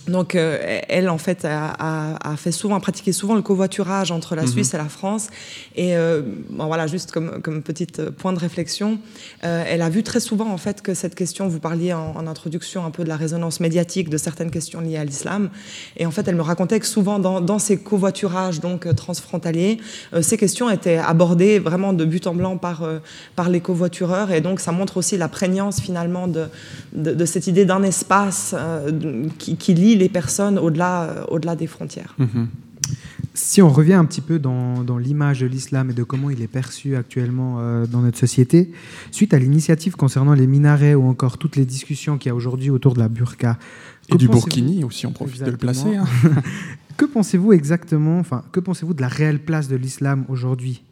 Donc, euh, elle, en fait, a, a, a, fait souvent, a pratiqué souvent le covoiturage entre la -hmm. Suisse et la France. Et euh, bon, voilà, juste comme, comme petit point de réflexion, euh, elle a vu très souvent, en fait, que cette question, vous parliez en, en, introduction un peu de la résonance médiatique de certaines questions liées à l'islam. Et en fait, elle me racontait que souvent, dans, dans ces covoiturages donc euh, transfrontaliers, euh, ces questions étaient abordées vraiment de but en blanc par, euh, par les covoitureurs. Et donc, ça montre aussi la prégnance, finalement, de, de, de cette idée d'un espace qui, qui lie les personnes au-delà euh, au-delà des frontières. -hmm. Si on revient un petit peu dans, dans l'image de l'islam et de comment il est perçu actuellement euh, dans notre société, suite à l'initiative concernant les minarets ou encore toutes les discussions qu'il y a aujourd'hui autour de la burqa. Et du burkini aussi, on profite exactement. de le placer. Hein. que pensez-vous exactement, enfin, que pensez-vous de la réelle place de l'islam aujourd'hui?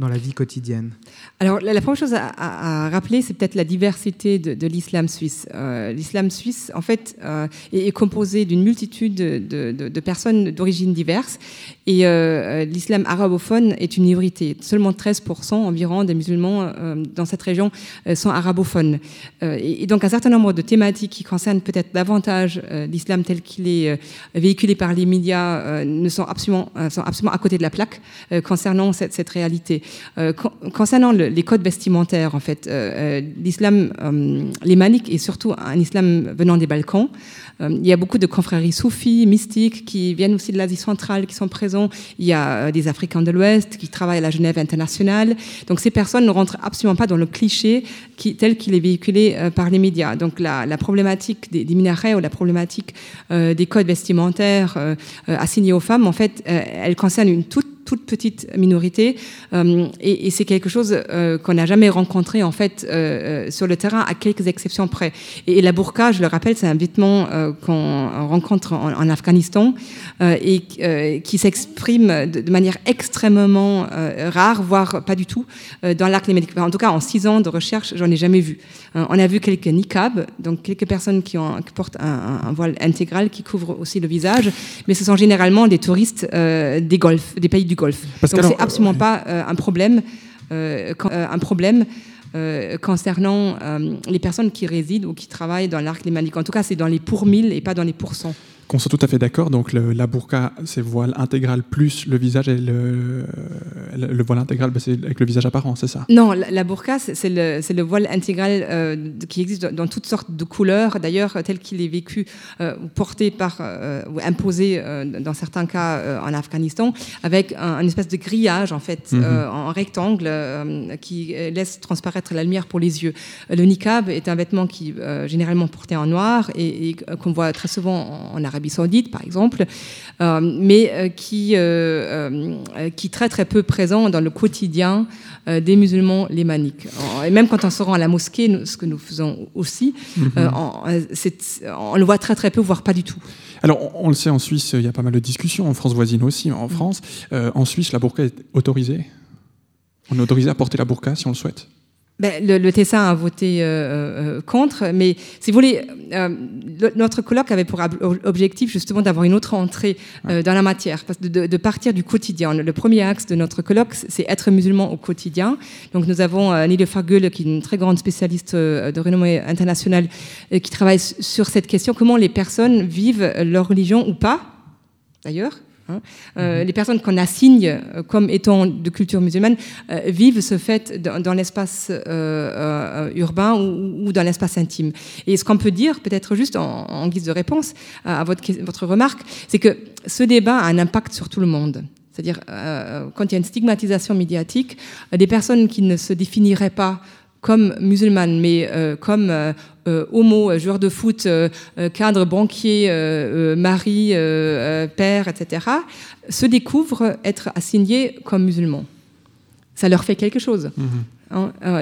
Dans la vie quotidienne Alors, la, première chose à, rappeler, c'est peut-être la diversité de, l'islam suisse. Euh, l'islam suisse, en fait, euh, est, composé d'une multitude de, personnes d'origines diverses. Et euh, l'islam arabophone est une minorité. Seulement 13% environ des musulmans dans cette région sont arabophones. Et, donc, un certain nombre de thématiques qui concernent peut-être davantage l'islam tel qu'il est véhiculé par les médias ne sont absolument, sont absolument à côté de la plaque concernant cette réalité. Euh, con- concernant le- les codes vestimentaires, en fait, euh, euh, l'islam euh, lémanique est surtout un islam venant des Balkans. Il y a beaucoup de confréries soufis, mystiques, qui viennent aussi de l'Asie centrale, qui sont présents. Il y a des Africains de l'Ouest qui travaillent à la Genève internationale. Donc ces personnes ne rentrent absolument pas dans le cliché tel qu'il est véhiculé par les médias. Donc la, problématique des, minarets ou la problématique des codes vestimentaires assignés aux femmes, en fait, elle concerne une toute toute petite minorité euh, et, c'est quelque chose euh, qu'on n'a jamais rencontré en fait euh, sur le terrain à quelques exceptions près. Et, la burqa je le rappelle c'est un vêtement qu'on rencontre en, Afghanistan et qui s'exprime de, manière extrêmement rare voire pas du tout dans l'arc lémanique Enfin, en tout cas en six ans de recherche j'en ai jamais vu. On a vu quelques niqab donc quelques personnes qui, portent un, voile intégral qui couvre aussi le visage mais ce sont généralement des touristes des golfs des pays du Golfe. Parce Donc c'est absolument pas euh, un problème, euh, quand- euh, un problème euh, concernant euh, les personnes qui résident ou qui travaillent dans l'arc lémanique. En tout cas, c'est dans les pour mille et pas dans les pourcents. Qu'on soit tout à fait d'accord, donc le- la burqa, c'est voile intégral plus le visage et le, le, le voile intégral, bah, c'est avec le visage apparent, c'est ça? Non, la, la burqa, c'est le, voile intégral euh, qui existe dans, dans toutes sortes de couleurs, d'ailleurs, tel qu'il est vécu euh, porté par, euh, ou imposé dans certains cas en Afghanistan, avec un, une espèce de grillage, en fait, Mhm. en rectangle, euh, qui euh, laisse transparaître la lumière pour les yeux. Le niqab est un vêtement qui est euh, généralement porté en noir et, et qu'on voit très souvent en, en Arabie Saoudite, par exemple, mais qui, qui est très très peu présent dans le quotidien des musulmans lémaniques. Et même quand on se rend à la mosquée, ce que nous faisons aussi, Mhm. on le voit très très peu, voire pas du tout. Alors, on, on le sait, en Suisse, il y a pas mal de discussions, en France voisine aussi. En France, euh, en Suisse, la burqa est autorisée? On est autorisé à porter la burqa si on le souhaite Ben, le, le a voté euh, euh, contre, mais si vous voulez, euh, le- notre colloque avait pour ob- objectif justement d'avoir une autre entrée euh, dans la matière, parce de, de partir du quotidien. Le, premier axe de notre colloque, c'est être musulman au quotidien. Donc nous avons euh, Nile Fargul, qui est une très grande spécialiste euh, de renommée internationale, euh, qui travaille sur cette question, comment les personnes vivent leur religion ou pas, d'ailleurs. Hein. Euh, Les personnes qu'on assigne euh, comme étant de culture musulmane euh, vivent ce fait dans, dans l'espace euh, urbain ou, ou dans l'espace intime. Et ce qu'on peut dire, peut-être juste en, en guise de réponse à, votre, votre remarque, c'est que ce débat a un impact sur tout le monde. C'est-à-dire, quand il y a une stigmatisation médiatique, des personnes qui ne se définiraient pas comme musulmanes, mais euh, comme euh, homo, euh, joueur de foot, euh, euh, cadre, banquier, euh, euh, mari, euh, euh, père, etc., se découvrent être assignés comme musulmans. Ça leur fait quelque chose. Euh,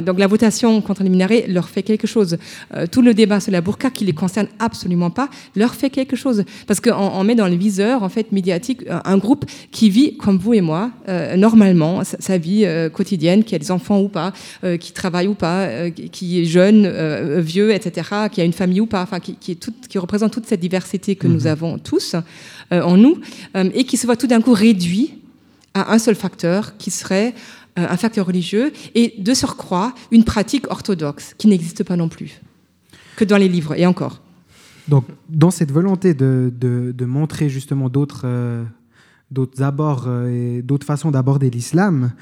donc la votation contre les minarets leur fait quelque chose. Euh, tout le débat sur la burqa qui les concerne absolument pas leur fait quelque chose parce qu'on on met dans le viseur en fait médiatique euh, un groupe qui vit comme vous et moi euh, normalement sa, vie euh, quotidienne, qui a des enfants ou pas, euh, qui travaille ou pas, euh, qui- est jeune, euh, vieux, etc., qui a une famille ou pas, enfin qui, qui est toute- qui représente toute cette diversité que nous avons tous euh, en nous euh, et qui se voit tout d'un coup réduit à un seul facteur qui serait euh, un facteur religieux et de surcroît une pratique orthodoxe qui n'existe pas non plus que dans les livres et encore. Donc, dans cette volonté de, de- montrer justement d'autres euh, abords euh, et d'autres façons d'aborder l'islam,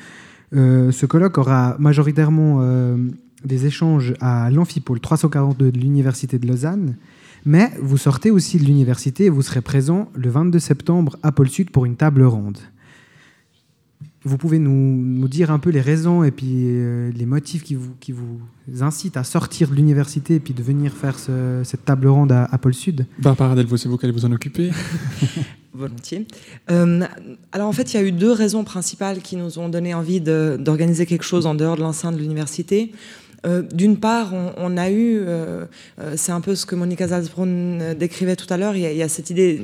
euh, ce colloque aura majoritairement euh, des échanges à l'amphipôle 342 de l'Université de Lausanne. Mais vous sortez aussi de l'université et vous serez présent le 22 septembre à Pôle Sud pour une table ronde. Vous pouvez nous, nous dire un peu les raisons et puis euh, les motifs qui vous, qui vous incitent à sortir de l'université et puis de venir faire ce- cette table ronde à, à Pôle Sud Barbara Delvaux, c'est vous qui allez vous en occuper Volontiers. Euh, alors en fait, il y a eu deux raisons principales qui nous ont donné envie d'organiser quelque chose en dehors de l'enceinte de l'université. Euh, D'une part, on, on a eu, euh, euh, c'est un peu ce que Monica Salzbrunn décrivait tout à l'heure, il, y a- il y a cette idée,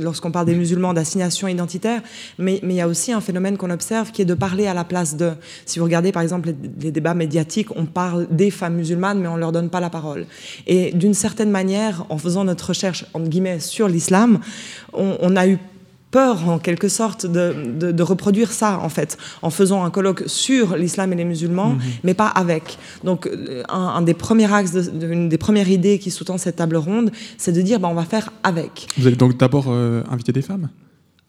lorsqu'on parle des musulmans, d'assignation identitaire, mais, mais il y a aussi un phénomène qu'on observe qui est de parler à la place de. Si vous regardez par exemple les, les débats médiatiques, on parle des femmes musulmanes, mais on ne leur donne pas la parole. Et d'une certaine manière, en faisant notre recherche, entre guillemets, sur l'islam, on, on a eu peur en quelque sorte de, de- de reproduire ça en fait en faisant un colloque sur l'islam et les musulmans Mhm. mais pas avec. Donc euh, un, un des premiers axes de- une des premières idées qui sous-tend cette table ronde c'est de dire bah, on va faire avec. Vous allez donc d'abord euh, inviter des femmes?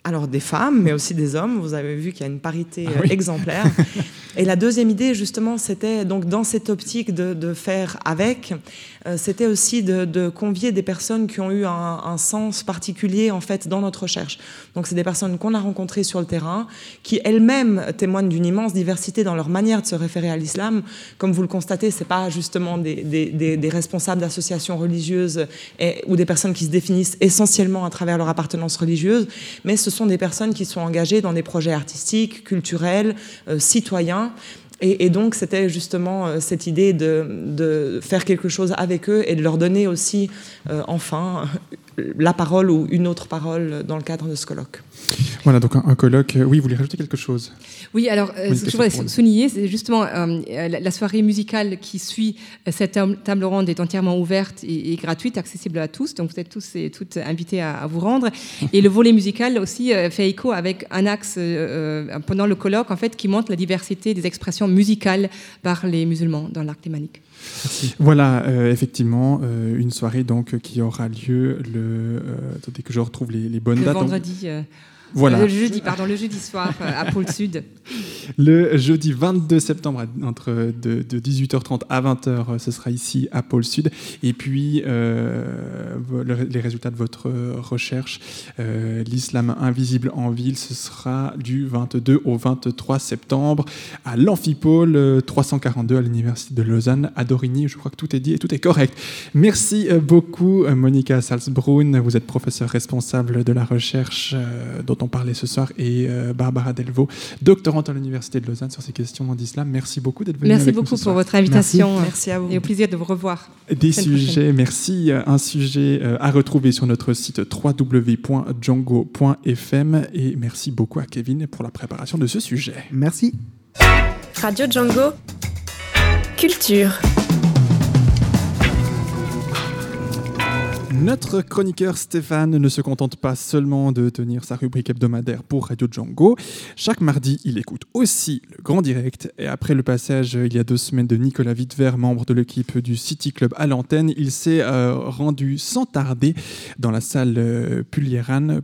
Alors des femmes, mais aussi des hommes. Vous avez vu qu'il y a une parité Ah euh, oui. exemplaire. Et la deuxième idée, justement, c'était donc dans cette optique de, de faire avec, euh, c'était aussi de, de convier des personnes qui ont eu un, un sens particulier en fait dans notre recherche. Donc c'est des personnes qu'on a rencontrées sur le terrain, qui elles-mêmes témoignent d'une immense diversité dans leur manière de se référer à l'islam. Comme vous le constatez, c'est pas justement des, des- des- des responsables d'associations religieuses et- ou des personnes qui se définissent essentiellement à travers leur appartenance religieuse, mais ce sont des personnes qui sont engagées dans des projets artistiques, culturels, euh, citoyens. Et, et donc, c'était justement euh, cette idée de, de faire quelque chose avec eux et de leur donner aussi, euh, enfin, la parole ou une autre parole dans le cadre de ce colloque. Voilà, donc un, un colloque. euh, Oui, vous voulez rajouter quelque chose? Oui, alors, euh, ce que je voudrais souligner, c'est justement euh, la, la soirée musicale qui suit euh, cette table ronde est entièrement ouverte et, et gratuite, accessible à tous. Donc, vous êtes tous et toutes invités à, à vous rendre. Et le volet musical aussi euh, fait écho avec un axe euh, euh, pendant le colloque, en fait, qui montre la diversité des expressions musicales par les musulmans dans l'arc Voilà, euh, effectivement, euh, une soirée donc qui aura lieu le. euh, attendez que je retrouve les, les bonnes Le dates. Vendredi. euh, Voilà. Le jeudi, pardon, le jeudi soir euh, à Pôle Sud. Le jeudi 22 septembre, entre de, de 18h30 à 20h, euh, ce sera ici à Pôle Sud. Et puis, euh, les résultats de votre recherche, euh, l'islam invisible en ville, ce sera du 22 au 23 septembre à l'Amphipôle euh, 342 à l'Université de Lausanne, à Dorigny. Je crois que tout est dit et tout est correct. Merci beaucoup, Monica Salzbrunn. Vous êtes professeure responsable de la recherche on parlait ce soir, et euh, Barbara Delvaux, doctorante à l'Université de Lausanne sur ces questions d'islam. Merci beaucoup d'être venue Merci avec nous beaucoup ce pour soir. votre invitation. Merci à vous. Et au plaisir de vous revoir. Des sujets, merci. Un sujet euh, à retrouver sur notre site www.django.fm et merci beaucoup à Kevin pour la préparation de ce sujet. Merci. Radio Django. Culture. Notre chroniqueur Stéphane ne se contente pas seulement de tenir sa rubrique hebdomadaire pour Radio Django. Chaque mardi, il écoute aussi le Grand Direct. Et après le passage il y a deux semaines de Nicolas Wittver, membre de l'équipe du City Club à l'antenne, il s'est euh, rendu sans tarder dans la salle euh,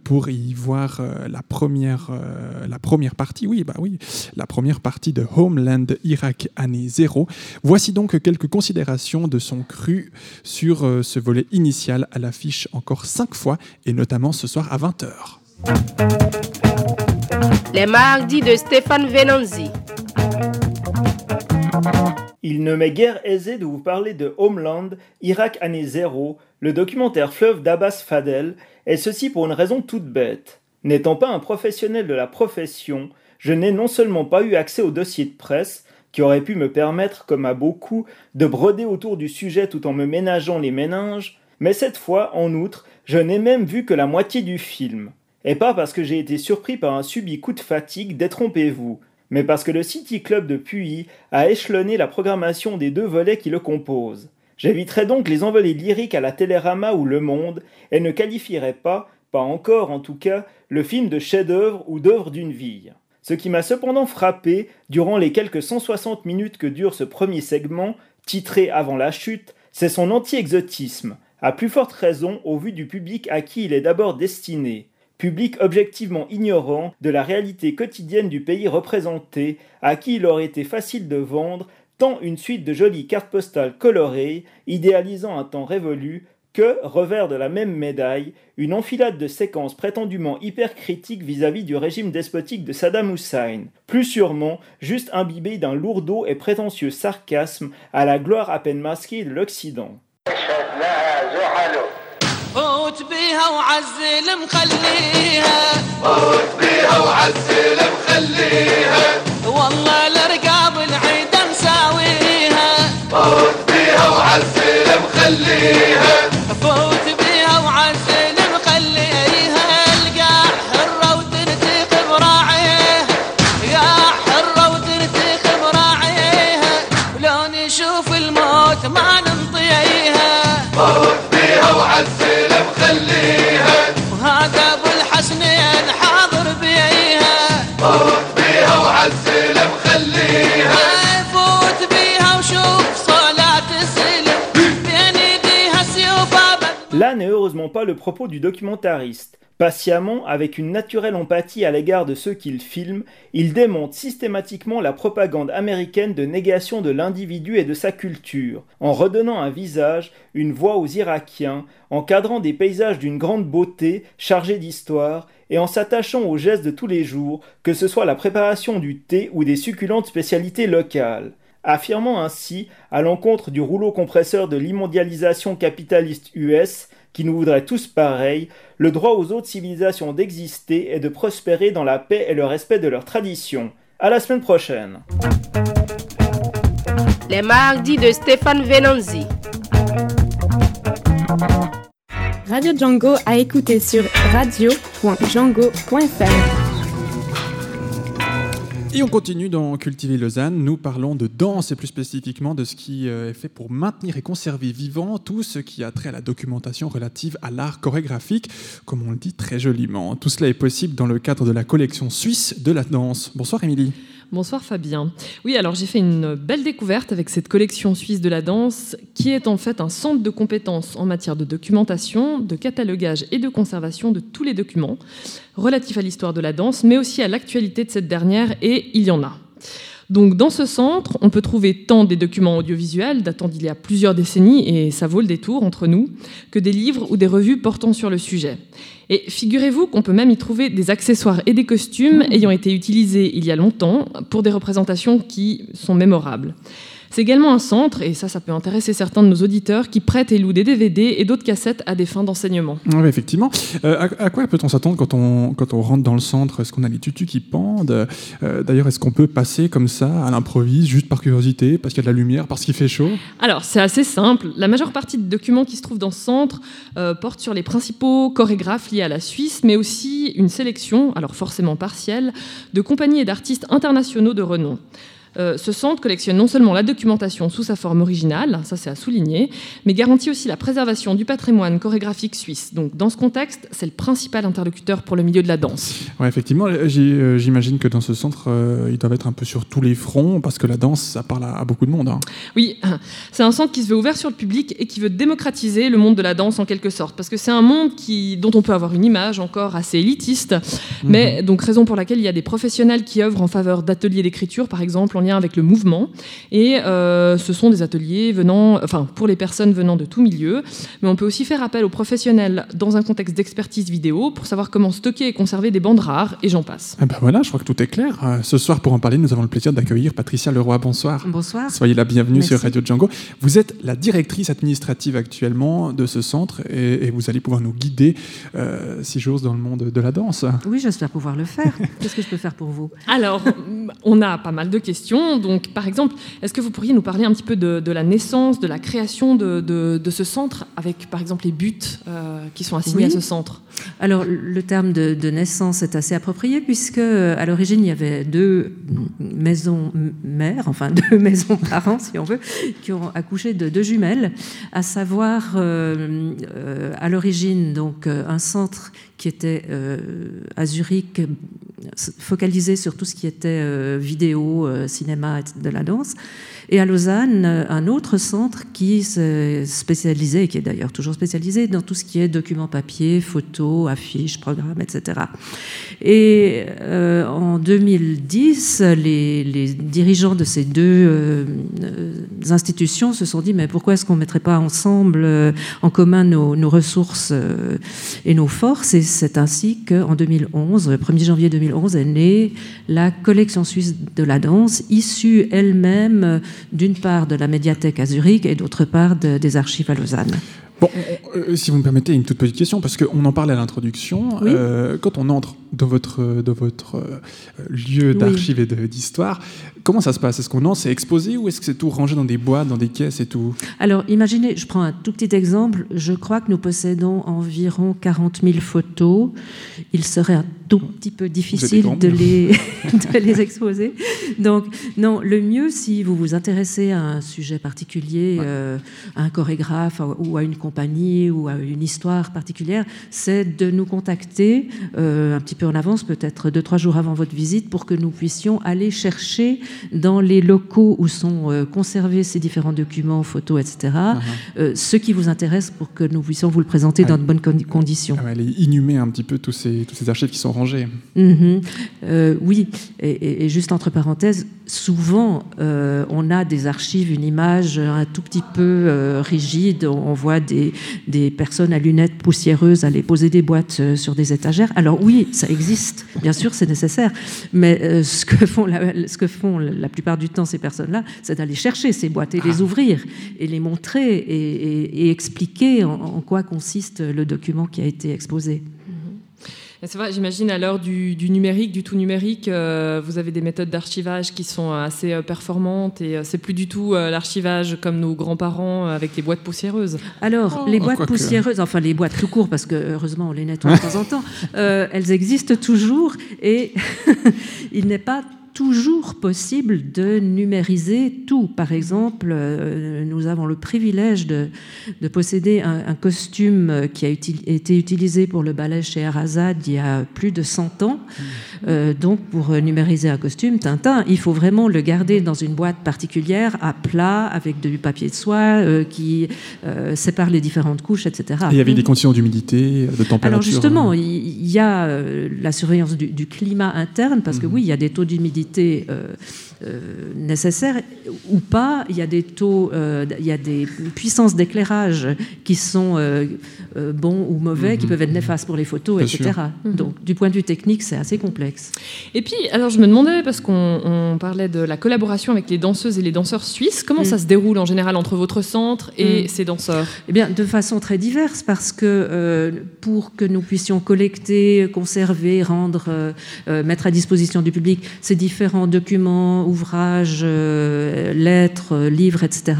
pour y voir euh, la, première, euh, la première partie, oui, bah oui, la première partie de Homeland Irak année 0. Voici donc quelques considérations de son cru sur ce volet initial à l'affiche encore cinq fois et notamment ce soir à 20h. Les mardis de Stéphane Venanzi. Il ne m'est guère aisé de vous parler de Homeland, Irak année 0, le documentaire fleuve d'Abbas Fadel, et ceci pour une raison toute bête. N'étant pas un professionnel de la profession, je n'ai non seulement pas eu accès au dossier de presse, qui aurait pu me permettre, comme à beaucoup, de broder autour du sujet tout en me ménageant les méninges, mais cette fois, en outre, je n'ai même vu que la moitié du film. Et pas parce que j'ai été surpris par un subit coup de fatigue, détrompez-vous, mais parce que le City Club de Puy a échelonné la programmation des deux volets qui le composent. J'éviterai donc les envolées lyriques à la Télérama ou Le Monde et ne qualifierai pas, pas encore en tout cas, le film de chef-d'œuvre ou d'œuvre d'une vie. Ce qui m'a cependant frappé durant les quelques 160 minutes que dure ce premier segment, titré Avant la chute, c'est son anti-exotisme, à plus forte raison au vu du public à qui il est d'abord destiné, public objectivement ignorant de la réalité quotidienne du pays représenté, à qui il aurait été facile de vendre tant une suite de jolies cartes postales colorées, idéalisant un temps révolu, que, revers de la même médaille, une enfilade de séquences prétendument hypercritiques vis-à-vis du régime despotique de Saddam Hussein, plus sûrement juste imbibé d'un lourdeau et prétentieux sarcasme à la gloire à peine masquée de l'Occident. مو حلو فوت بيها وعزل مخليها. فوت بيها وعزل مخليها. والله لرقاب العيد مساويها. فوت بيها وعزل مخليها. فوت Pas le propos du documentariste. Patiemment, avec une naturelle empathie à l'égard de ceux qu'il filme, il démonte systématiquement la propagande américaine de négation de l'individu et de sa culture, en redonnant un visage, une voix aux Irakiens, en cadrant des paysages d'une grande beauté, chargés d'histoire, et en s'attachant aux gestes de tous les jours, que ce soit la préparation du thé ou des succulentes spécialités locales affirmant ainsi, à l'encontre du rouleau compresseur de l'immondialisation capitaliste US, qui nous voudrait tous pareils, le droit aux autres civilisations d'exister et de prospérer dans la paix et le respect de leurs traditions. À la semaine prochaine. Les mardis de Stéphane Venanzi. Radio Django à écouter sur radio.django.fr. Et on continue dans Cultiver Lausanne. Nous parlons de danse et plus spécifiquement de ce qui euh, est fait pour maintenir et conserver vivant tout ce qui a trait à la documentation relative à l'art chorégraphique, comme on le dit très joliment. Tout cela est possible dans le cadre de la collection suisse de la danse. Bonsoir Émilie. Bonsoir Fabien. Oui, alors j'ai fait une belle découverte avec cette collection suisse de la danse, qui est en fait un centre de compétences en matière de documentation, de catalogage et de conservation de tous les documents relatifs à l'histoire de la danse, mais aussi à l'actualité de cette dernière, et il y en a. Donc dans ce centre, on peut trouver tant des documents audiovisuels datant d'il y a plusieurs décennies, et ça vaut le détour entre nous, que des livres ou des revues portant sur le sujet. Et figurez-vous qu'on peut même y trouver des accessoires et des costumes ayant été utilisés il y a longtemps pour des représentations qui sont mémorables. C'est également un centre, et ça, ça peut intéresser certains de nos auditeurs, qui prêtent et louent des DVD et d'autres cassettes à des fins d'enseignement. Oui, effectivement. Euh, à, à quoi peut-on s'attendre quand on, quand on rentre dans le centre? Est-ce qu'on a les tutus qui pendent? Euh, D'ailleurs, est-ce qu'on peut passer comme ça à l'improviste, juste par curiosité, parce qu'il y a de la lumière, parce qu'il fait chaud? Alors, c'est assez simple. La majeure partie des documents qui se trouvent dans ce centre euh, portent sur les principaux chorégraphes liés à la Suisse, mais aussi une sélection, alors forcément partielle, de compagnies et d'artistes internationaux de renom. Euh, ce centre collectionne non seulement la documentation sous sa forme originale, ça c'est à souligner, mais garantit aussi la préservation du patrimoine chorégraphique suisse. Donc dans ce contexte, c'est le principal interlocuteur pour le milieu de la danse. Ouais, effectivement, j'ai- euh, j'imagine que dans ce centre, euh, ils doivent être un peu sur tous les fronts, parce que la danse, ça parle à, à beaucoup de monde. hein. Oui, c'est un centre qui se veut ouvert sur le public et qui veut démocratiser le monde de la danse en quelque sorte, parce que c'est un monde qui, dont on peut avoir une image encore assez élitiste, mais donc raison pour laquelle il y a des professionnels qui œuvrent en faveur d'ateliers d'écriture, par exemple, en lien avec le mouvement, et euh, ce sont des ateliers venant, enfin pour les personnes venant de tout milieu, mais on peut aussi faire appel aux professionnels dans un contexte d'expertise vidéo pour savoir comment stocker et conserver des bandes rares, et j'en passe. Ah ben voilà, je crois que tout est clair. Euh, ce soir, pour en parler, nous avons le plaisir d'accueillir Patricia Leroy. Bonsoir. Bonsoir. Soyez la bienvenue Merci. sur Radio Django. Vous êtes la directrice administrative actuellement de ce centre et, et vous allez pouvoir nous guider euh, six jours dans le monde de la danse. Oui, j'espère pouvoir le faire. Qu'est-ce que je peux faire pour vous? Alors, on a pas mal de questions. Donc, par exemple, est-ce que vous pourriez nous parler un petit peu de, de la naissance, de la création de, de- de ce centre, avec par exemple les buts euh, qui sont assignés à ce centre? Alors, le terme de, naissance est assez approprié puisque euh, à l'origine il y avait deux maisons mères, enfin deux maisons parents si on veut, qui ont accouché de deux jumelles, à savoir euh, euh, à l'origine donc un centre qui était euh, à Zurich euh, focalisé sur tout ce qui était euh, vidéo, euh, cinéma, de la danse. Et à Lausanne, euh, un autre centre qui s'est spécialisé, et qui est d'ailleurs toujours spécialisé, dans tout ce qui est documents papier, photos, affiches, programmes, etc. Et euh, en 2010, les, dirigeants de ces deux euh, institutions se sont dit, mais pourquoi est-ce qu'on ne mettrait pas ensemble, en commun, nos, nos ressources et nos forces? Et c'est ainsi qu'en 2011, le 1er janvier 2011, est née la collection suisse de la danse, issue elle-même d'une part de la médiathèque à Zurich et d'autre part de- des archives à Lausanne. Bon, on- euh, si vous me permettez une toute petite question, parce qu'on en parlait à l'introduction. Oui. Euh, quand on entre dans votre, dans votre euh, lieu Oui. d'archives et d'histoire. Comment ça se passe? Est-ce qu'on en c'est exposé ou est-ce que c'est tout rangé dans des boîtes, dans des caisses et tout? Alors, imaginez, je prends un tout petit exemple. Je crois que nous possédons environ 40 000 photos. Il serait un tout petit peu difficile de les, de les exposer. Donc, non, le mieux, si vous vous intéressez à un sujet particulier, euh, à un chorégraphe ou à une compagnie ou à une histoire particulière, c'est de nous contacter euh, un petit peu en avance, peut-être deux, trois jours avant votre visite, pour que nous puissions aller chercher dans les locaux où sont euh, conservés ces différents documents, photos, etc., euh, ce qui vous intéresse pour que nous puissions vous le présenter dans de bonnes condi- conditions. Ah est inhumée un petit peu tous ces, tous ces archives qui sont rangées. Euh, oui, et, et- et juste entre parenthèses, souvent euh, on a des archives, une image un tout petit peu euh, rigide, on voit des, des personnes à lunettes poussiéreuses aller poser des boîtes sur des étagères. Alors oui, ça existe, bien sûr c'est nécessaire, mais euh, ce, que font la, ce que font la plupart du temps ces personnes-là, c'est d'aller chercher ces boîtes et les ouvrir et les montrer et, et- et expliquer en- en quoi consiste le document qui a été exposé. C'est vrai, j'imagine à l'heure du, du numérique, du tout numérique, euh, vous avez des méthodes d'archivage qui sont assez euh, performantes et euh, c'est plus du tout euh, l'archivage comme nos grands-parents euh, avec les boîtes poussiéreuses. Alors, Oh. les boîtes poussiéreuses, enfin les boîtes tout court, parce que heureusement on les nettoie de temps en temps, euh, elles existent toujours et il n'est pas toujours possible de numériser tout. Par exemple, euh, nous avons le privilège de, de posséder un, costume qui a été utilisé pour le ballet chez Arazad il y a plus de 100 ans. Euh, donc, pour euh, numériser un costume, Tintin, il faut vraiment le garder dans une boîte particulière, à plat, avec du papier de soie euh, qui euh, sépare les différentes couches, etc. Et il y avait des conditions d'humidité, de température. Alors justement, il y a la surveillance du, du climat interne, parce que oui, il y a des taux d'humidité euh, nécessaires ou pas. Il y a des taux, euh, il y a des puissances d'éclairage qui sont euh, euh, bons ou mauvais, qui peuvent être néfastes pour les photos, Bien etc. sûr. Donc du point de vue technique, c'est assez complexe. Et puis, alors je me demandais, parce qu'on on parlait de la collaboration avec les danseuses et les danseurs suisses, comment Mm. ça se déroule en général entre votre centre et Mm. ces danseurs? Eh bien, de façon très diverse, parce que euh, pour que nous puissions collecter, conserver, rendre, mettre à disposition du public ces différents documents, ouvrages, euh, lettres, livres, etc.,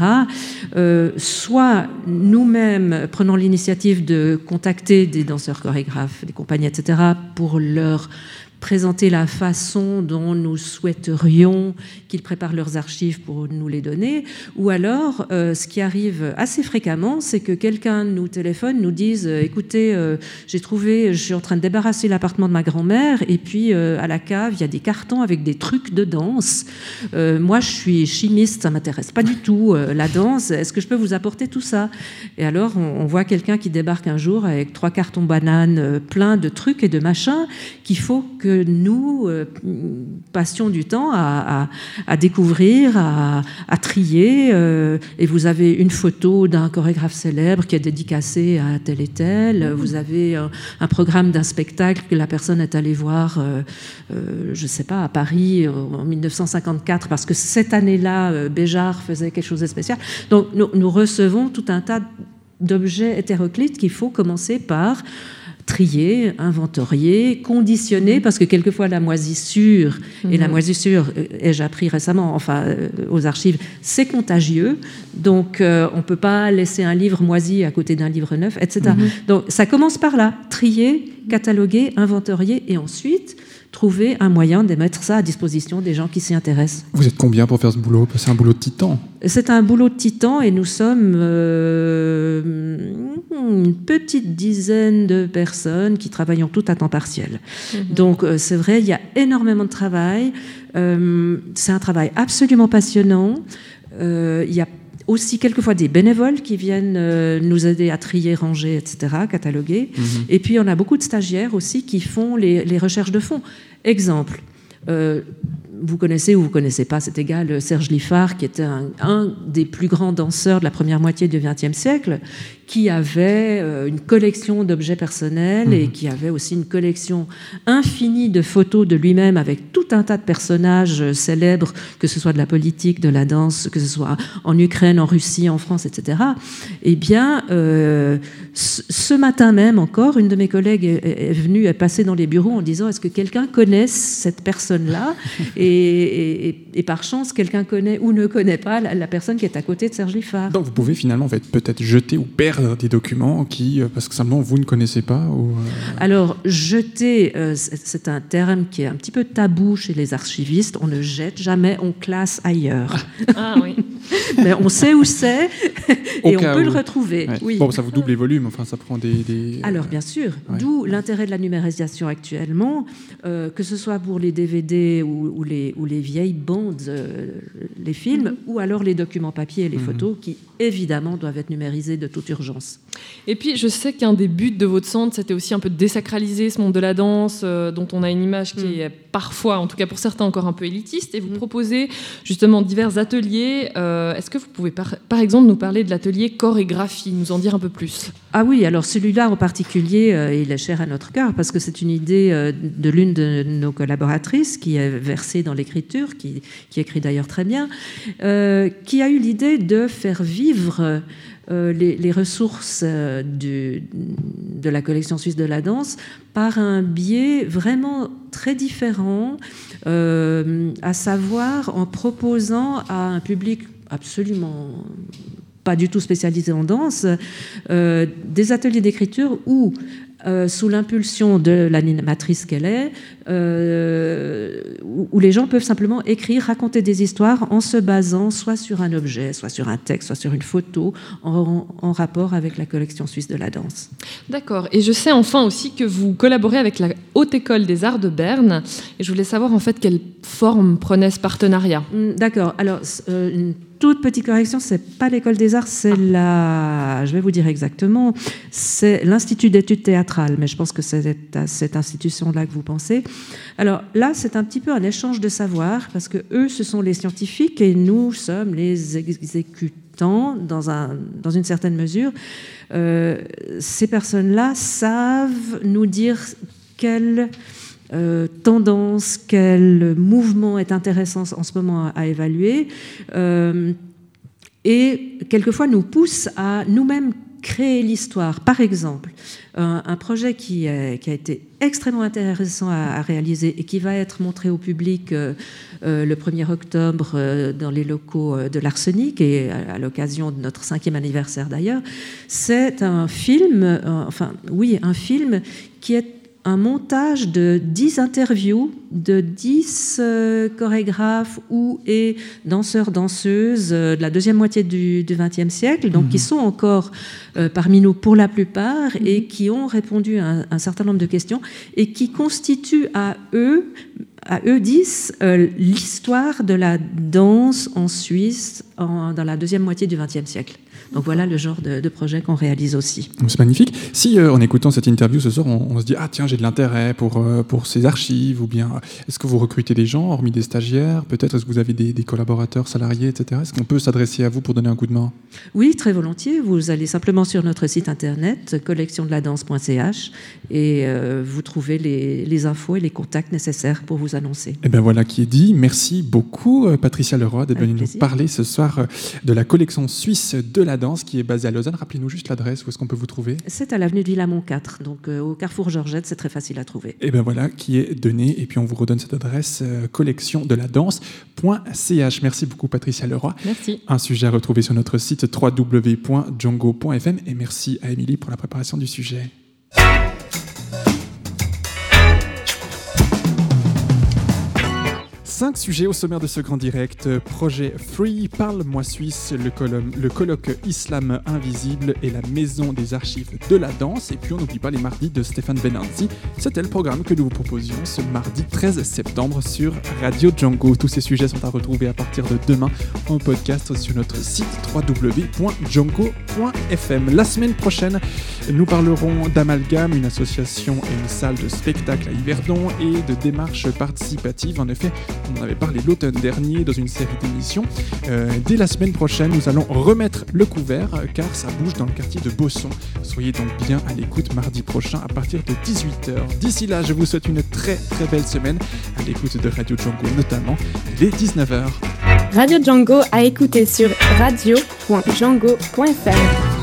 euh, soit nous-mêmes prenons l'initiative de contacter des danseurs chorégraphes, des compagnies, etc., pour leur présenter la façon dont nous souhaiterions qu'ils préparent leurs archives pour nous les donner, ou alors euh, ce qui arrive assez fréquemment, c'est que quelqu'un nous téléphone, nous dise euh, écoutez, euh, j'ai trouvé, je suis en train de débarrasser l'appartement de ma grand-mère, et puis à la cave, il y a des cartons avec des trucs de danse. Moi, je suis chimiste, ça m'intéresse pas du tout la danse. Est-ce que je peux vous apporter tout ça? Et alors, on, on voit quelqu'un qui débarque un jour avec trois cartons bananes, euh, plein de trucs et de machins qu'il faut que nous euh, passions du temps à, à- à découvrir, à, à trier. euh, et vous avez une photo d'un chorégraphe célèbre qui est dédicacé à tel et tel. Vous avez un, un programme d'un spectacle que la personne est allée voir, euh, je ne sais pas, à Paris en 1954, parce que cette année-là, Béjart faisait quelque chose de spécial. Donc nous, nous recevons tout un tas d'objets hétéroclites qu'il faut commencer par trier, inventorier, conditionner, parce que quelquefois la moisissure, et la Mhm. moisissure, euh, ai-je appris récemment, enfin euh, aux archives, c'est contagieux, donc euh, on ne peut pas laisser un livre moisi à côté d'un livre neuf, etc. Mhm. Donc ça commence par là, trier, cataloguer, inventorier, et ensuite trouver un moyen de mettre ça à disposition des gens qui s'y intéressent. Vous êtes combien pour faire ce boulot? C'est un boulot de titan. C'est un boulot de titan et nous sommes euh, une petite dizaine de personnes qui travaillons toutes à temps partiel. Mhm. Donc euh, c'est vrai, il y a énormément de travail. Euh, c'est un travail absolument passionnant. Euh, il y a aussi quelquefois des bénévoles qui viennent euh, nous aider à trier, ranger, etc., cataloguer. Mhm. Et puis on a beaucoup de stagiaires aussi qui font les, les recherches de fond. Exemple, euh, vous connaissez ou vous connaissez pas, c'est égal, Serge Liffard, qui était un, un des plus grands danseurs de la première moitié du XXe siècle, qui avait euh, une collection d'objets personnels et Mhm. qui avait aussi une collection infinie de photos de lui-même avec tout un tas de personnages euh, célèbres, que ce soit de la politique, de la danse, que ce soit en Ukraine, en Russie, en France, etc. Eh bien, euh, ce matin même encore, une de mes collègues est, venue, est passée dans les bureaux en disant est-ce que quelqu'un connaît cette personne-là? Et, et- et- et par chance, quelqu'un connaît ou ne connaît pas la, la personne qui est à côté de Serge Liffard. Donc vous pouvez finalement en fait, peut-être jeter ou perdre des documents qui, euh, parce que simplement vous ne connaissez pas. Ou, euh, Alors, jeter, euh, c'est un terme qui est un petit peu tabou chez les archivistes. On ne jette jamais, on classe ailleurs. Ah oui. Mais on sait où c'est au et on peut où. le retrouver. Ouais. Oui. Bon, ça vous double les volumes, enfin ça prend des. des- Alors bien sûr, Ouais. d'où l'intérêt de la numérisation actuellement, euh, que ce soit pour les DVD ou, ou les, ou les vieilles bandes, euh, les films, ou alors les documents papier et les Mhm. photos qui évidemment doivent être numérisés de toute urgence. Et puis, je sais qu'un des buts de votre centre, c'était aussi un peu de désacraliser ce monde de la danse, euh, dont on a une image qui Mm. est parfois, en tout cas pour certains, encore un peu élitiste. Et vous proposez justement divers ateliers. Euh, Est-ce que vous pouvez, par, par exemple, nous parler de l'atelier chorégraphie, nous en dire un peu plus? Ah oui, alors celui-là en particulier, euh, il est cher à notre cœur parce que c'est une idée euh, de l'une de nos collaboratrices qui est versée dans l'écriture, qui, qui écrit d'ailleurs très bien, euh, qui a eu l'idée de faire vivre euh, les, les ressources euh, de la collection suisse de la danse par un biais vraiment très différent, euh, à savoir en proposant à un public absolument pas du tout spécialisé en danse, euh, des ateliers d'écriture où, euh, sous l'impulsion de l'animatrice qu'elle est, euh, où, où les gens peuvent simplement écrire, raconter des histoires en se basant soit sur un objet, soit sur un texte, soit sur une photo, en, en rapport avec la collection suisse de la danse. D'accord. Et je sais enfin aussi que vous collaborez avec la Haute École des Arts de Berne. Et je voulais savoir en fait quelle forme prenait ce partenariat? D'accord. Alors, euh, une toute petite correction, c'est pas l'école des arts, c'est la. Je vais vous dire exactement. C'est l'Institut d'études théâtrales, mais je pense que c'est à cette institution-là que vous pensez. Alors là, c'est un petit peu un échange de savoir, parce que eux, ce sont les scientifiques et nous sommes les exécutants dans, un, dans une certaine mesure. Euh, ces personnes-là savent nous dire quelle euh, tendance, quel mouvement est intéressant en ce moment à, évaluer, euh, et quelquefois nous pousse à nous-mêmes créer l'histoire. Par exemple, un, un projet qui, a été extrêmement intéressant à, réaliser et qui va être montré au public euh, euh, le 1er octobre euh, dans les locaux euh, de l'Arsenic et à, à l'occasion de notre cinquième anniversaire d'ailleurs, c'est un film, euh, enfin oui, un film qui est un montage de 10 interviews de 10 euh, chorégraphes ou et danseurs, danseuses euh, de la deuxième moitié du XXe siècle, donc qui sont encore euh, parmi nous pour la plupart et qui ont répondu à un, un certain nombre de questions et qui constituent à eux, à eux 10, euh, l'histoire de la danse en Suisse en- dans la deuxième moitié du XXe siècle. Donc voilà le genre de, de projet qu'on réalise aussi. C'est magnifique. Si euh, en écoutant cette interview ce soir, on, on se dit ah tiens j'ai de l'intérêt pour euh, pour ces archives ou bien est-ce que vous recrutez des gens hormis des stagiaires peut-être est-ce que vous avez des, des collaborateurs salariés etc. Est-ce qu'on peut s'adresser à vous pour donner un coup de main? Oui, très volontiers. Vous allez simplement sur notre site internet collectiondeladance.ch et euh, vous trouvez les, les infos et les contacts nécessaires pour vous annoncer. Et bien voilà qui est dit. Merci beaucoup Patricia Leroy d'être venue nous parler ce soir de la collection suisse de la danse qui est basée à Lausanne. Rappelez-nous juste l'adresse où est-ce qu'on peut vous trouver. C'est à l'avenue de Villamont 4, donc euh, au carrefour Georgette, c'est très facile à trouver. Et bien voilà qui est donné. Et puis on vous redonne cette adresse euh, collection de la danse.ch. Merci beaucoup Patricia Leroy. Merci. Un sujet à retrouver sur notre site www.django.fm. Et merci à Émilie pour la préparation du sujet. Cinq sujets au sommaire de ce grand direct. Projet Free, Parle-moi Suisse, le, le colloque Islam Invisible et la Maison des Archives de la Danse. Et puis on n'oublie pas les mardis de Stéphane Benanzi. C'était le programme que nous vous proposions ce mardi 13 septembre sur Radio Django. Tous ces sujets sont à retrouver à partir de demain en podcast sur notre site www.django.fm. La semaine prochaine, nous parlerons d'Amalgame, une association et une salle de spectacle à Yverdon et de démarches participatives. En effet, On en avait parlé l'automne dernier dans une série d'émissions. Euh, dès la semaine prochaine, nous allons remettre le couvert euh, car ça bouge dans le quartier de Bosson. Soyez donc bien à l'écoute mardi prochain à partir de 18h. D'ici là, je vous souhaite une très très belle semaine à l'écoute de Radio Django notamment. Il est 19h. Radio Django à écouter sur radio.django.fr.